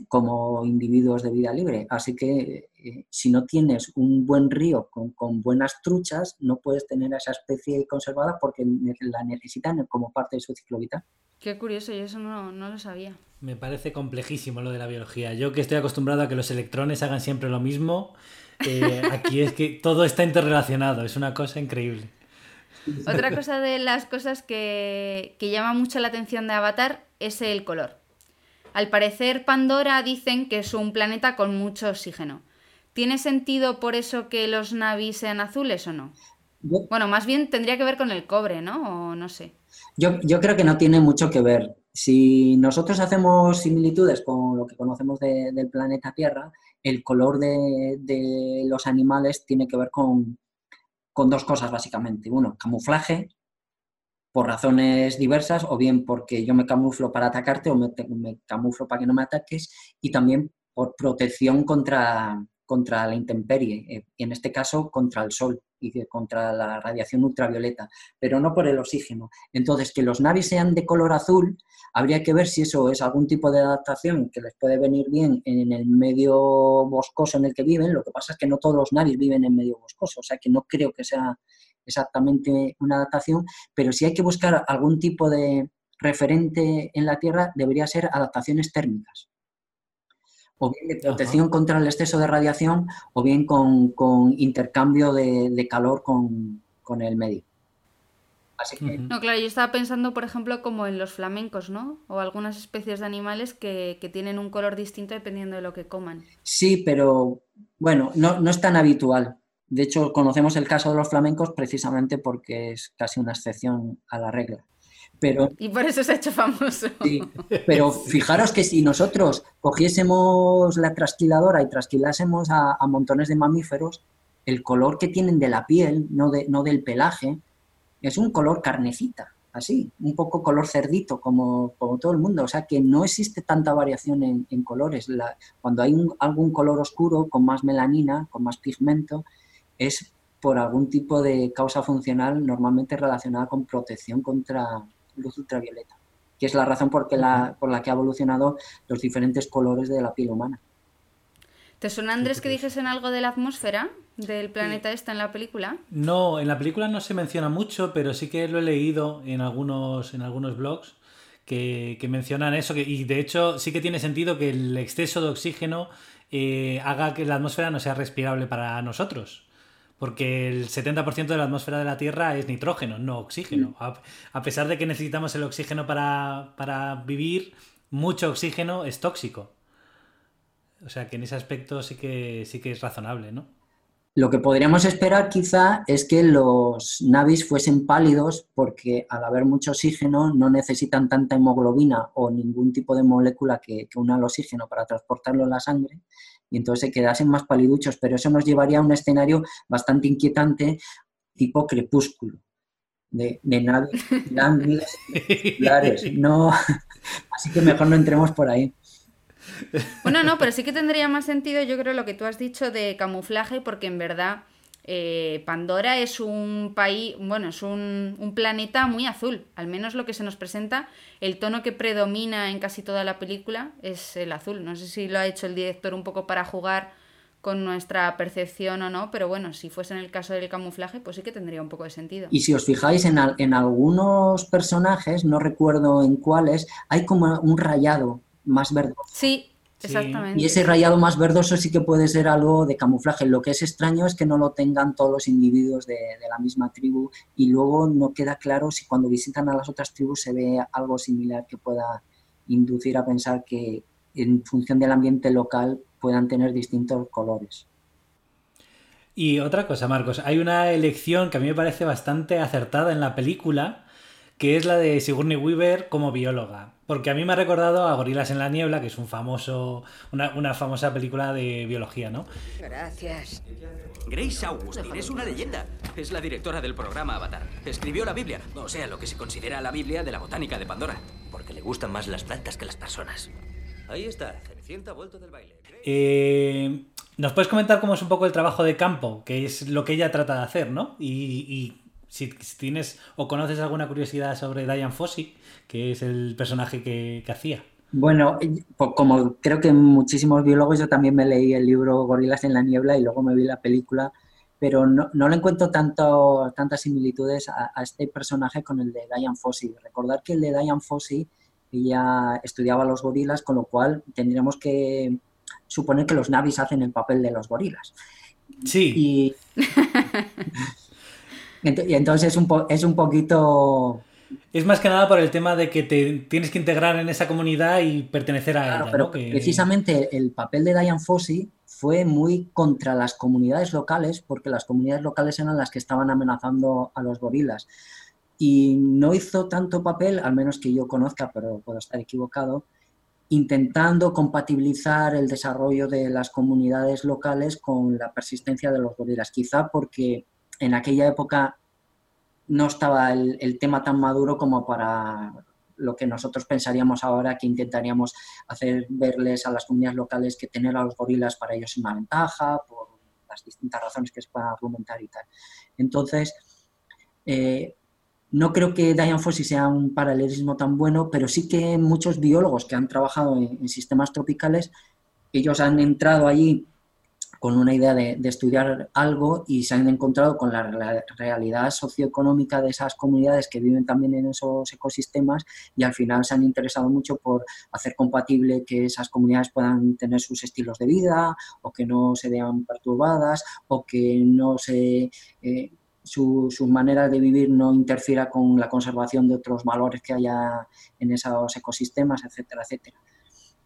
como individuos de vida libre. Así que eh, si no tienes un buen río con, buenas truchas, no puedes tener a esa especie conservada porque la necesitan como parte de su ciclo vital. Qué curioso, yo eso no, lo sabía. Me parece complejísimo lo de la biología. Yo que estoy acostumbrado a que los electrones hagan siempre lo mismo, eh, aquí es que todo está interrelacionado, es una cosa increíble. Otra cosa de las cosas que, que llama mucho la atención de Avatar es el color. Al parecer, Pandora dicen que es un planeta con mucho oxígeno. ¿Tiene sentido por eso que los navis sean azules o no? Bueno, más bien tendría que ver con el cobre, ¿no? O no sé. Yo, creo que no tiene mucho que ver. Si nosotros hacemos similitudes con lo que conocemos del planeta Tierra, el color de, los animales tiene que ver con, con dos cosas básicamente. Uno, camuflaje, por razones diversas, o bien porque yo me camuflo para atacarte o me, camuflo para que no me ataques, y también por protección contra, contra la intemperie, eh, en este caso contra el sol y contra la radiación ultravioleta, pero no por el oxígeno. Entonces, que los navis sean de color azul, habría que ver si eso es algún tipo de adaptación que les puede venir bien en el medio boscoso en el que viven. Lo que pasa es que no todos los navis viven en medio boscoso, o sea que no creo que sea exactamente una adaptación, pero si hay que buscar algún tipo de referente en la Tierra, debería ser adaptaciones térmicas. O bien de protección contra el exceso de radiación, o bien con, intercambio de, calor con, el medio. No, claro, yo estaba pensando, por ejemplo, como en los flamencos, ¿no? O algunas especies de animales que, tienen un color distinto dependiendo de lo que coman. Sí, pero bueno, no, no es tan habitual. De hecho, conocemos el caso de los flamencos precisamente porque es casi una excepción a la regla. Pero, y por eso se ha hecho famoso. pero fijaros que si nosotros cogiésemos la trasquiladora y trasquilásemos a, montones de mamíferos, el color que tienen de la piel, no, de, no del pelaje, es un color carnecita. así, un poco color cerdito, como, como todo el mundo. O sea que no existe tanta variación en, colores. cuando hay algún color oscuro con más melanina, con más pigmento, es por algún tipo de causa funcional normalmente relacionada con protección contra luz ultravioleta, que es la razón por, la, por la que ha evolucionado los diferentes colores de la piel humana. ¿Te suena, Andrés, que dijesen algo de la atmósfera del planeta esta en la película? No, en la película no se menciona mucho, pero sí que lo he leído en algunos, en algunos blogs que, mencionan eso. y de hecho sí que tiene sentido que el exceso de oxígeno eh, haga que la atmósfera no sea respirable para nosotros. Porque el 70% de la atmósfera de la Tierra es nitrógeno, no oxígeno. Mm. A, pesar de que necesitamos el oxígeno para, para vivir, mucho oxígeno es tóxico. O sea que en ese aspecto sí que, sí que es razonable, ¿no? Lo que podríamos esperar quizá es que los navis fuesen pálidos porque al haber mucho oxígeno no necesitan tanta hemoglobina o ningún tipo de molécula que, una al oxígeno para transportarlo en la sangre y entonces se quedasen más paliduchos, pero eso nos llevaría a un escenario bastante inquietante tipo crepúsculo de, de navis, no, así que mejor no entremos por ahí. Bueno, no, pero sí que tendría más sentido, yo creo, lo que tú has dicho de camuflaje, porque en verdad eh, Pandora es un país, bueno, es un, un, planeta muy azul, al menos lo que se nos presenta, el tono que predomina en casi toda la película es el azul. No sé si lo ha hecho el director un poco para jugar con nuestra percepción o no, pero bueno, si fuese en el caso del camuflaje, pues sí que tendría un poco de sentido. Y si os fijáis en, en algunos personajes, no recuerdo en cuáles, hay como un rayado más verdoso. Sí, exactamente. Y ese rayado más verdoso sí que puede ser algo de camuflaje. Lo que es extraño es que no lo tengan todos los individuos de, la misma tribu y luego no queda claro si cuando visitan a las otras tribus se ve algo similar que pueda inducir a pensar que en función del ambiente local puedan tener distintos colores. Y otra cosa, Marcos, hay una elección que a mí me parece bastante acertada en la película, que es la de Sigourney Weaver como bióloga. Porque a mí me ha recordado a Gorilas en la Niebla, que es un famoso, una, famosa película de biología, ¿no? Gracias. Grace Augustine es una leyenda. Es la directora del programa Avatar. Escribió la Biblia, o sea, lo que se considera la Biblia de la botánica de Pandora. Porque le gustan más las plantas que las personas. Ahí está, Cenicienta vuelto del baile. Eh, ¿Nos puedes comentar cómo es un poco el trabajo de campo? Que es lo que ella trata de hacer, ¿no? y si, tienes o conoces alguna curiosidad sobre Diane Fossey, que es el personaje que, hacía. Bueno, pues como creo que muchísimos biólogos, yo también me leí el libro Gorilas en la Niebla y luego me vi la película, pero no, le encuentro tanto, tantas similitudes a, este personaje con el de Diane Fossey. Recordar que el de Diane Fossey ella estudiaba los gorilas, con lo cual tendríamos que suponer que los navis hacen el papel de los gorilas. Sí. Y, Y entonces es un, es un poquito... Es más que nada por el tema de que te tienes que integrar en esa comunidad y pertenecer a ella. Pero precisamente el papel de Diane Fossey fue muy contra las comunidades locales, porque las comunidades locales eran las que estaban amenazando a los gorilas. Y no hizo tanto papel, al menos que yo conozca, pero puedo estar equivocado, intentando compatibilizar el desarrollo de las comunidades locales con la persistencia de los gorilas. Quizá porque en aquella época no estaba el, tema tan maduro como para lo que nosotros pensaríamos ahora que intentaríamos hacer verles a las comunidades locales que tener a los gorilas para ellos es una ventaja, por las distintas razones que se puedan argumentar y tal. Entonces, eh, no creo que Diane Fossey sea un paralelismo tan bueno, pero sí que muchos biólogos que han trabajado en, en sistemas tropicales, ellos han entrado allí con una idea de, estudiar algo y se han encontrado con la realidad socioeconómica de esas comunidades que viven también en esos ecosistemas y al final se han interesado mucho por hacer compatible que esas comunidades puedan tener sus estilos de vida o que no se vean perturbadas o que no se... Eh, su, su, manera de vivir no interfiera con la conservación de otros valores que haya en esos ecosistemas, etcétera, etcétera.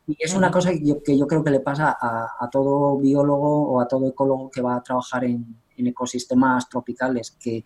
Y es una cosa que yo, creo que le pasa a, todo biólogo o a todo ecólogo que va a trabajar en, ecosistemas tropicales, que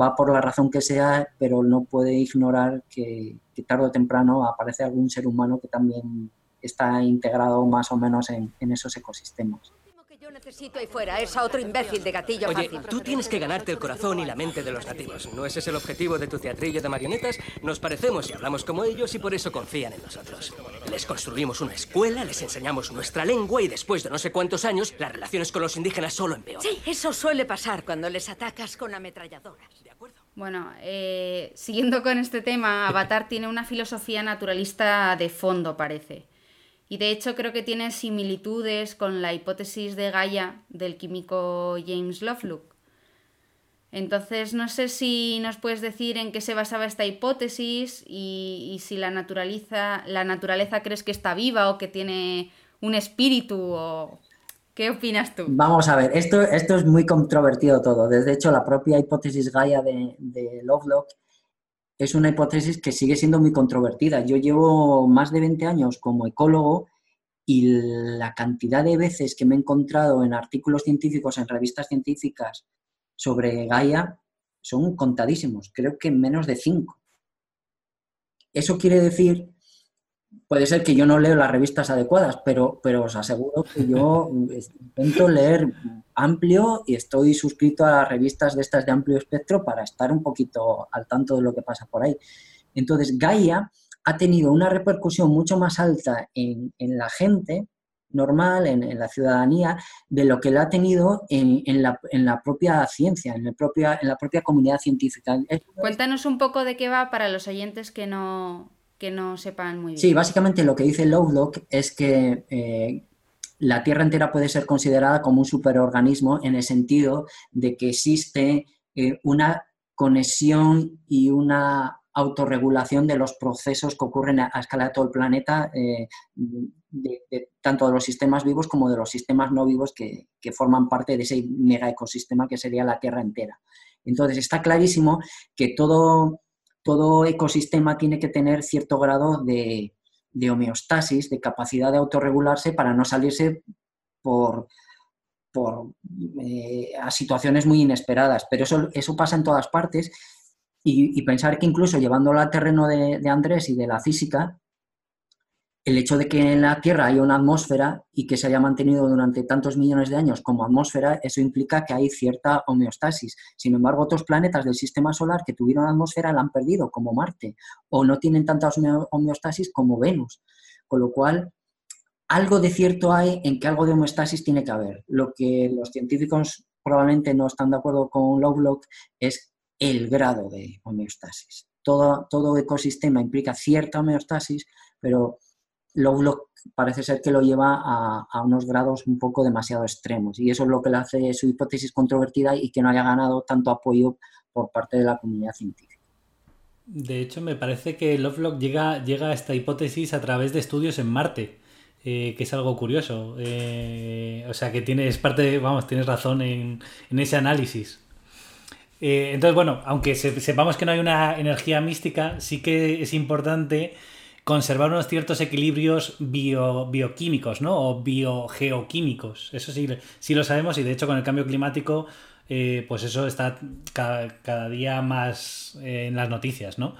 va por la razón que sea, pero no puede ignorar que, tarde o temprano aparece algún ser humano que también está integrado más o menos en, esos ecosistemas. Yo necesito ahí fuera a esa otro imbécil de gatillo Oye, fácil. tú tienes que ganarte el corazón y la mente de los nativos. ¿No ese es el objetivo de tu teatrillo de marionetas? Nos parecemos y hablamos como ellos y por eso confían en nosotros. Les construimos una escuela, les enseñamos nuestra lengua y después de no sé cuántos años, las relaciones con los indígenas solo empeoran. Sí, eso suele pasar cuando les atacas con ametralladoras. ¿De acuerdo? Bueno, eh, siguiendo con este tema, Avatar tiene una filosofía naturalista de fondo, parece. Y de hecho creo que tiene similitudes con la hipótesis de Gaia del químico James Lovelock. Entonces, no sé si nos puedes decir en qué se basaba esta hipótesis y, si la naturaleza, la naturaleza crees que está viva o que tiene un espíritu o... ¿Qué opinas tú? Vamos a ver, esto, esto es muy controvertido todo. De hecho, la propia hipótesis Gaia de Lovelock es una hipótesis que sigue siendo muy controvertida. Yo llevo más de 20 años como ecólogo y la cantidad de veces que me he encontrado en artículos científicos, en revistas científicas sobre Gaia, son contadísimos. Creo que menos de cinco. Eso quiere decir, puede ser que yo no leo las revistas adecuadas, pero, pero os aseguro que yo intento leer amplio y estoy suscrito a revistas de estas de amplio espectro para estar un poquito al tanto de lo que pasa por ahí. Entonces, Gaia ha tenido una repercusión mucho más alta en, en la gente normal, en, en, la ciudadanía, de lo que la ha tenido en, en, la, en la, propia ciencia, en, el propia, en la propia comunidad científica. Cuéntanos un poco de qué va para los oyentes que no, que no sepan muy bien. Sí, básicamente lo que dice Lovelock es que eh, la Tierra entera puede ser considerada como un superorganismo en el sentido de que existe eh, una conexión y una autorregulación de los procesos que ocurren a, a escala de todo el planeta, eh, de, de, tanto de los sistemas vivos como de los sistemas no vivos que, que, forman parte de ese mega ecosistema que sería la Tierra entera. Entonces, está clarísimo que todo, todo ecosistema tiene que tener cierto grado de, de homeostasis, de capacidad de autorregularse para no salirse por, por eh, a situaciones muy inesperadas. Pero eso, eso pasa en todas partes y, pensar que incluso llevándolo al terreno de, Andrés y de la física, el hecho de que en la Tierra haya una atmósfera y que se haya mantenido durante tantos millones de años como atmósfera, eso implica que hay cierta homeostasis. Sin embargo, otros planetas del sistema solar que tuvieron atmósfera la han perdido, como Marte, o no tienen tanta homeostasis como Venus. Con lo cual, algo de cierto hay en que algo de homeostasis tiene que haber. Lo que los científicos probablemente no están de acuerdo con Lovelock es el grado de homeostasis. Todo, todo ecosistema implica cierta homeostasis, pero Lovelock parece ser que lo lleva a, unos grados un poco demasiado extremos y eso es lo que le hace su hipótesis controvertida y que no haya ganado tanto apoyo por parte de la comunidad científica. De hecho, me parece que Lovelock llega, llega a esta hipótesis a través de estudios en Marte, eh, que es algo curioso. Eh, o sea, que tienes parte, vamos, tienes razón en, en ese análisis. Eh, entonces, bueno, aunque sepamos que no hay una energía mística, sí que es importante conservar unos ciertos equilibrios bio, bioquímicos, ¿no? O biogeoquímicos. Eso sí, sí lo sabemos y de hecho con el cambio climático, eh, pues eso está cada, día más eh, en las noticias, ¿no?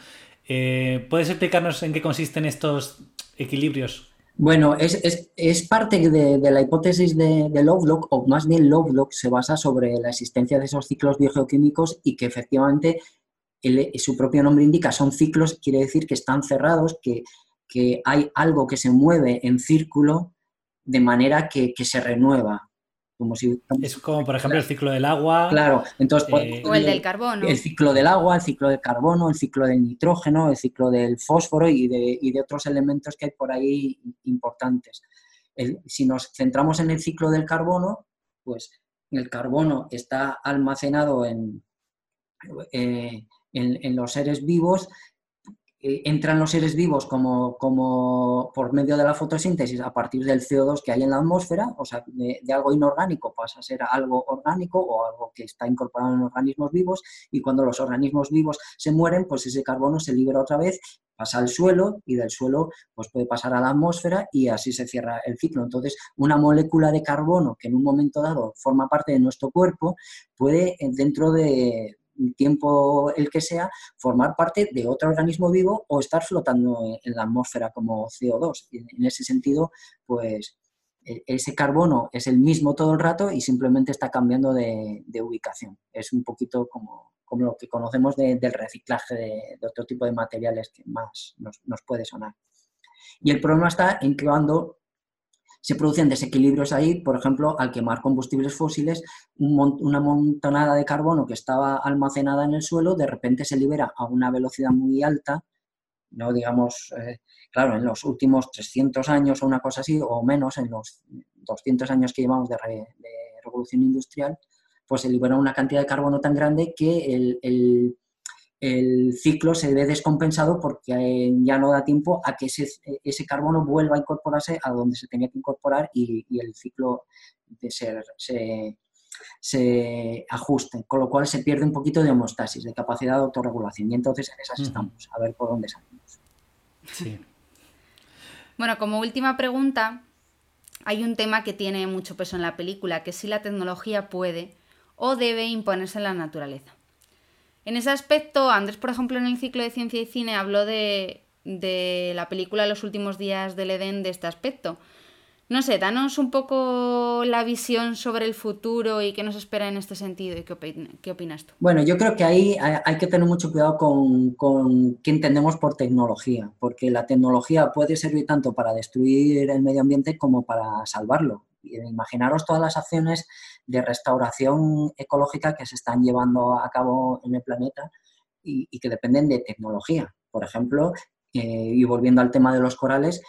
Eh, ¿Puedes explicarnos en qué consisten estos equilibrios? Bueno, es, es, es parte de, de, la hipótesis de, de, Lovelock, o más bien Lovelock se basa sobre la existencia de esos ciclos biogeoquímicos y que efectivamente el, su propio nombre indica, son ciclos, quiere decir que están cerrados, que, que hay algo que se mueve en círculo de manera que, que se renueva. Como si, es como, por ejemplo, el ciclo del agua. Claro, entonces. Eh, o el del carbono. El ciclo del agua, el ciclo del carbono, el ciclo del nitrógeno, el ciclo del fósforo y de, y de otros elementos que hay por ahí importantes. El, si nos centramos en el ciclo del carbono, pues el carbono está almacenado en, eh, en, los seres vivos, eh, entran los seres vivos como, como, por medio de la fotosíntesis a partir del CO2 que hay en la atmósfera, o sea, de, de, algo inorgánico pasa a ser algo orgánico o algo que está incorporado en organismos vivos y cuando los organismos vivos se mueren, pues ese carbono se libera otra vez, pasa al suelo y del suelo pues puede pasar a la atmósfera y así se cierra el ciclo. Entonces, una molécula de carbono que en un momento dado forma parte de nuestro cuerpo puede dentro de, tiempo el que sea, formar parte de otro organismo vivo o estar flotando en la atmósfera como CO2. Y en ese sentido, pues e, ese carbono es el mismo todo el rato y simplemente está cambiando de, ubicación. Es un poquito como, como lo que conocemos del reciclaje de, otro tipo de materiales que más nos, nos, puede sonar. Y el problema está en que cuando se producen desequilibrios ahí, por ejemplo, al quemar combustibles fósiles, una montonada de carbono que estaba almacenada en el suelo de repente se libera a una velocidad muy alta, no digamos, eh, claro, en los últimos 300 años o una cosa así, o menos, en los 200 años que llevamos de, revolución industrial, pues se libera una cantidad de carbono tan grande que el el ciclo se ve descompensado porque eh, ya no da tiempo a que ese, ese carbono vuelva a incorporarse a donde se tenía que incorporar y, el ciclo de ser, se, se, ajuste, con lo cual se pierde un poquito de homostasis, de capacidad de autorregulación y entonces en esas estamos, a ver por dónde salimos. Sí. Bueno, como última pregunta, hay un tema que tiene mucho peso en la película, que si la tecnología puede o debe imponerse en la naturaleza. En ese aspecto, Andrés, por ejemplo, en el ciclo de ciencia y cine habló de, la película Los últimos días del Edén de este aspecto. No sé, danos un poco la visión sobre el futuro y qué nos espera en este sentido y qué, opinas tú. Bueno, yo creo que ahí hay que tener mucho cuidado con, con qué entendemos por tecnología, porque la tecnología puede servir tanto para destruir el medio ambiente como para salvarlo. Imaginaros todas las acciones de restauración ecológica que se están llevando a cabo en el planeta y, que dependen de tecnología. Por ejemplo, eh, y volviendo al tema de los corales,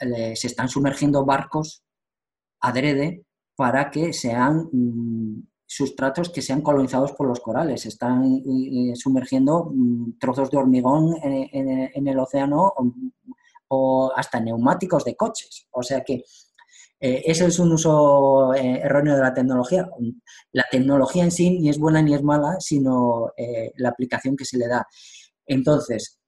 eh, se están sumergiendo barcos adrede para que sean mm, sustratos que sean colonizados por los corales. Se están eh, sumergiendo mm, trozos de hormigón en, el océano o, hasta neumáticos de coches. O sea que eh, ese es un uso eh, erróneo de la tecnología. La tecnología en sí ni es buena ni es mala, sino eh, la aplicación que se le da. Entonces,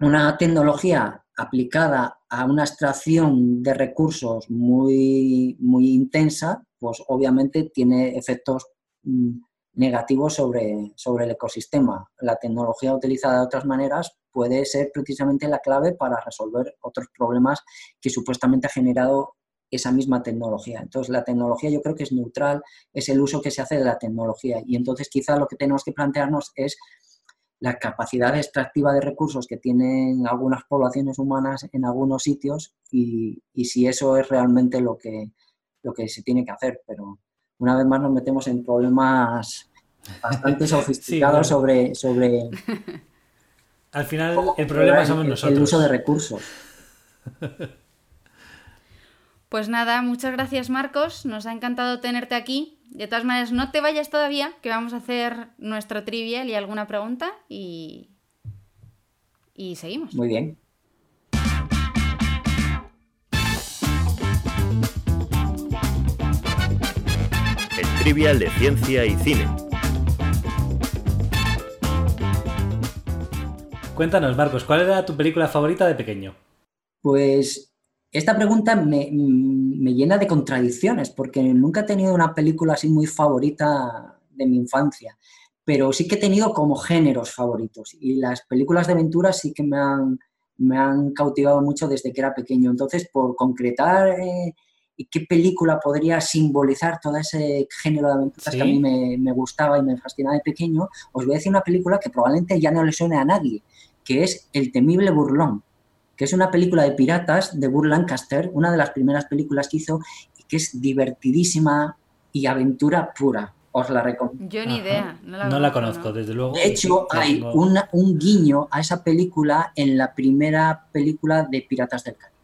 una tecnología aplicada a una extracción de recursos muy, muy intensa, pues obviamente tiene efectos mm, negativos sobre, sobre el ecosistema. La tecnología utilizada de otras maneras puede ser precisamente la clave para resolver otros problemas que supuestamente ha generado esa misma tecnología. Entonces, la tecnología yo creo que es neutral, es el uso que se hace de la tecnología. Y entonces, quizá lo que tenemos que plantearnos es la capacidad extractiva de recursos que tienen algunas poblaciones humanas en algunos sitios y, si eso es realmente lo que, lo que se tiene que hacer. Pero una vez más nos metemos en problemas bastante sofisticados sobre, sobre... Al final el problema somos nosotros. El uso de recursos. Pues nada, muchas gracias Marcos, nos ha encantado tenerte aquí. De todas maneras, no te vayas todavía, que vamos a hacer nuestro trivial y alguna pregunta y, y seguimos. Muy bien. El trivial de ciencia y cine. Cuéntanos, Marcos, ¿cuál era tu película favorita de pequeño? Pues esta pregunta me, llena de contradicciones porque nunca he tenido una película así muy favorita de mi infancia, pero sí que he tenido como géneros favoritos y las películas de aventura sí que me han, me han cautivado mucho desde que era pequeño. Entonces, por concretar eh, qué película podría simbolizar todo ese género de aventuras que a mí me, me, gustaba y me fascinaba de pequeño, os voy a decir una película que probablemente ya no le suene a nadie, que es El temible burlón que es una película de piratas de Burr Lancaster, una de las primeras películas que hizo y que es divertidísima y aventura pura. Os la recomiendo. Yo ni idea. No la, conozco, desde luego. De hecho, hay un guiño a esa película en la primera película de Piratas del Caribe.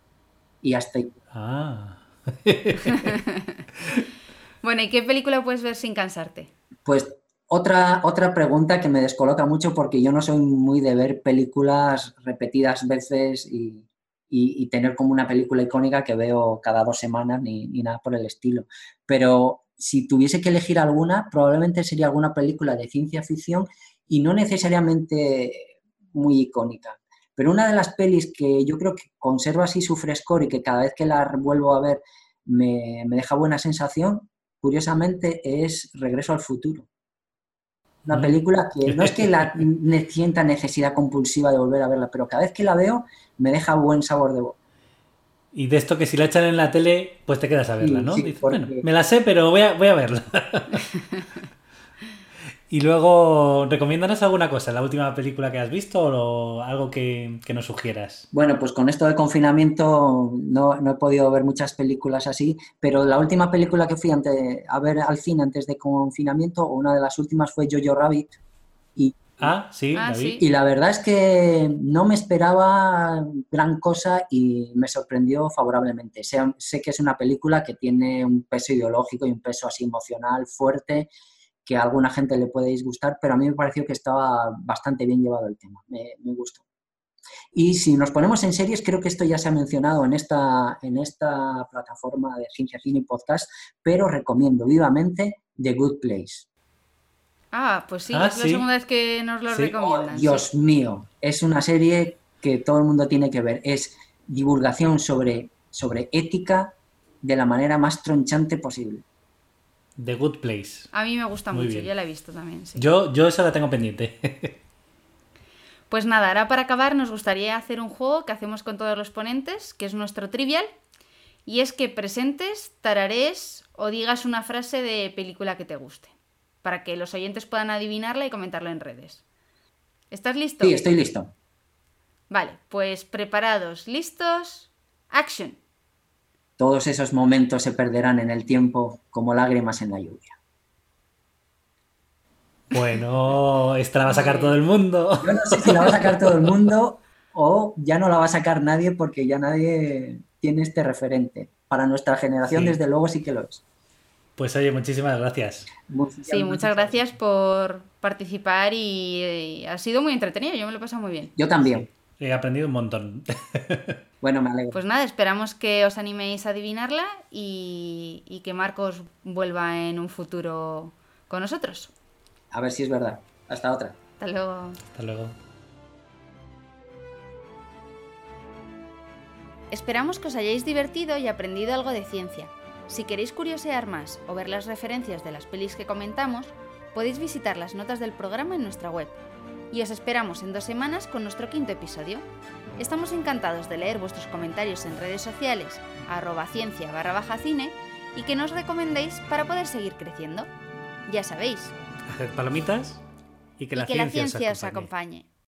Y hasta ahí. Ah. bueno, ¿y qué película puedes ver sin cansarte? Pues otra, otra pregunta que me descoloca mucho porque yo no soy muy de ver películas repetidas veces y, tener como una película icónica que veo cada dos semanas ni, nada por el estilo. Pero si tuviese que elegir alguna, probablemente sería alguna película de ciencia ficción y no necesariamente muy icónica. Pero una de las pelis que yo creo que conserva así su frescor y que cada vez que la vuelvo a ver me, me deja buena sensación, curiosamente, es Regreso al futuro. Una película que no es que la sienta necesidad compulsiva de volver a verla, pero cada vez que la veo me deja buen sabor de boca. Y de esto que si la echan en la tele, pues te quedas a verla, Sí, ¿no? sí, Dices, porque- bueno, me la sé, pero voy a, voy a verla. y luego, recomiéndanos alguna cosa, la última película que has visto o algo que, que nos sugieras. Bueno, pues con esto del confinamiento no, no he podido ver muchas películas así, pero la última película que fui ante- a ver al cine antes de confinamiento, o una de las últimas fue Jojo Rabbit, y, Ah, sí, Ah, la vi. sí. y la verdad es que no me esperaba gran cosa y me sorprendió favorablemente. Sé, sé que es una película que tiene un peso ideológico y un peso así emocional fuerte, que a alguna gente le puede disgustar, pero a mí me pareció que estaba bastante bien llevado el tema, me, me gustó. Y si nos ponemos en series, creo que esto ya se ha mencionado en esta, en esta plataforma de Ciencia Cine y Podcast, pero recomiendo vivamente The Good Place. Ah, pues sí, Ah, es la segunda vez que nos lo Sí. recomiendan. sí. Dios mío, es una serie que todo el mundo tiene que ver. Es divulgación sobre, sobre ética de la manera más tronchante posible. The Good Place. A mí me gusta Muy mucho, bien. yo la he visto también, sí. Yo, yo esa la tengo pendiente. Pues nada, ahora para acabar nos gustaría hacer un juego que hacemos con todos los ponentes, que es nuestro trivial, y es que presentes, tararees o digas una frase de película que te guste, para que los oyentes puedan adivinarla y comentarlo en redes. ¿Estás listo? Sí, estoy listo. Vale, pues preparados, listos, action. Todos esos momentos se perderán en el tiempo como lágrimas en la lluvia. Bueno, esta la va a sacar todo el mundo. Yo no sé si la va a sacar todo el mundo o ya no la va a sacar nadie porque ya nadie tiene este referente. Para nuestra generación, Sí. desde luego, sí que lo es. Pues oye, muchísimas gracias. Sí, muchas gracias por participar y, ha sido muy entretenido, yo me lo he pasado muy bien. Yo también. He aprendido un montón. Bueno, me alegro. Pues nada, esperamos que os animéis a adivinarla y, y que Marcos vuelva en un futuro con nosotros. A ver si es verdad. Hasta otra. Hasta luego. Hasta luego. Esperamos que os hayáis divertido y aprendido algo de ciencia. Si queréis curiosear más o ver las referencias de las pelis que comentamos, podéis visitar las notas del programa en nuestra web. Y os esperamos en dos semanas con nuestro quinto episodio. Estamos encantados de leer vuestros comentarios en redes sociales, arroba ciencia barra baja cine, y que nos recomendéis para poder seguir creciendo. Ya sabéis, Haced palomitas y que, y la, que la ciencia os acompañe.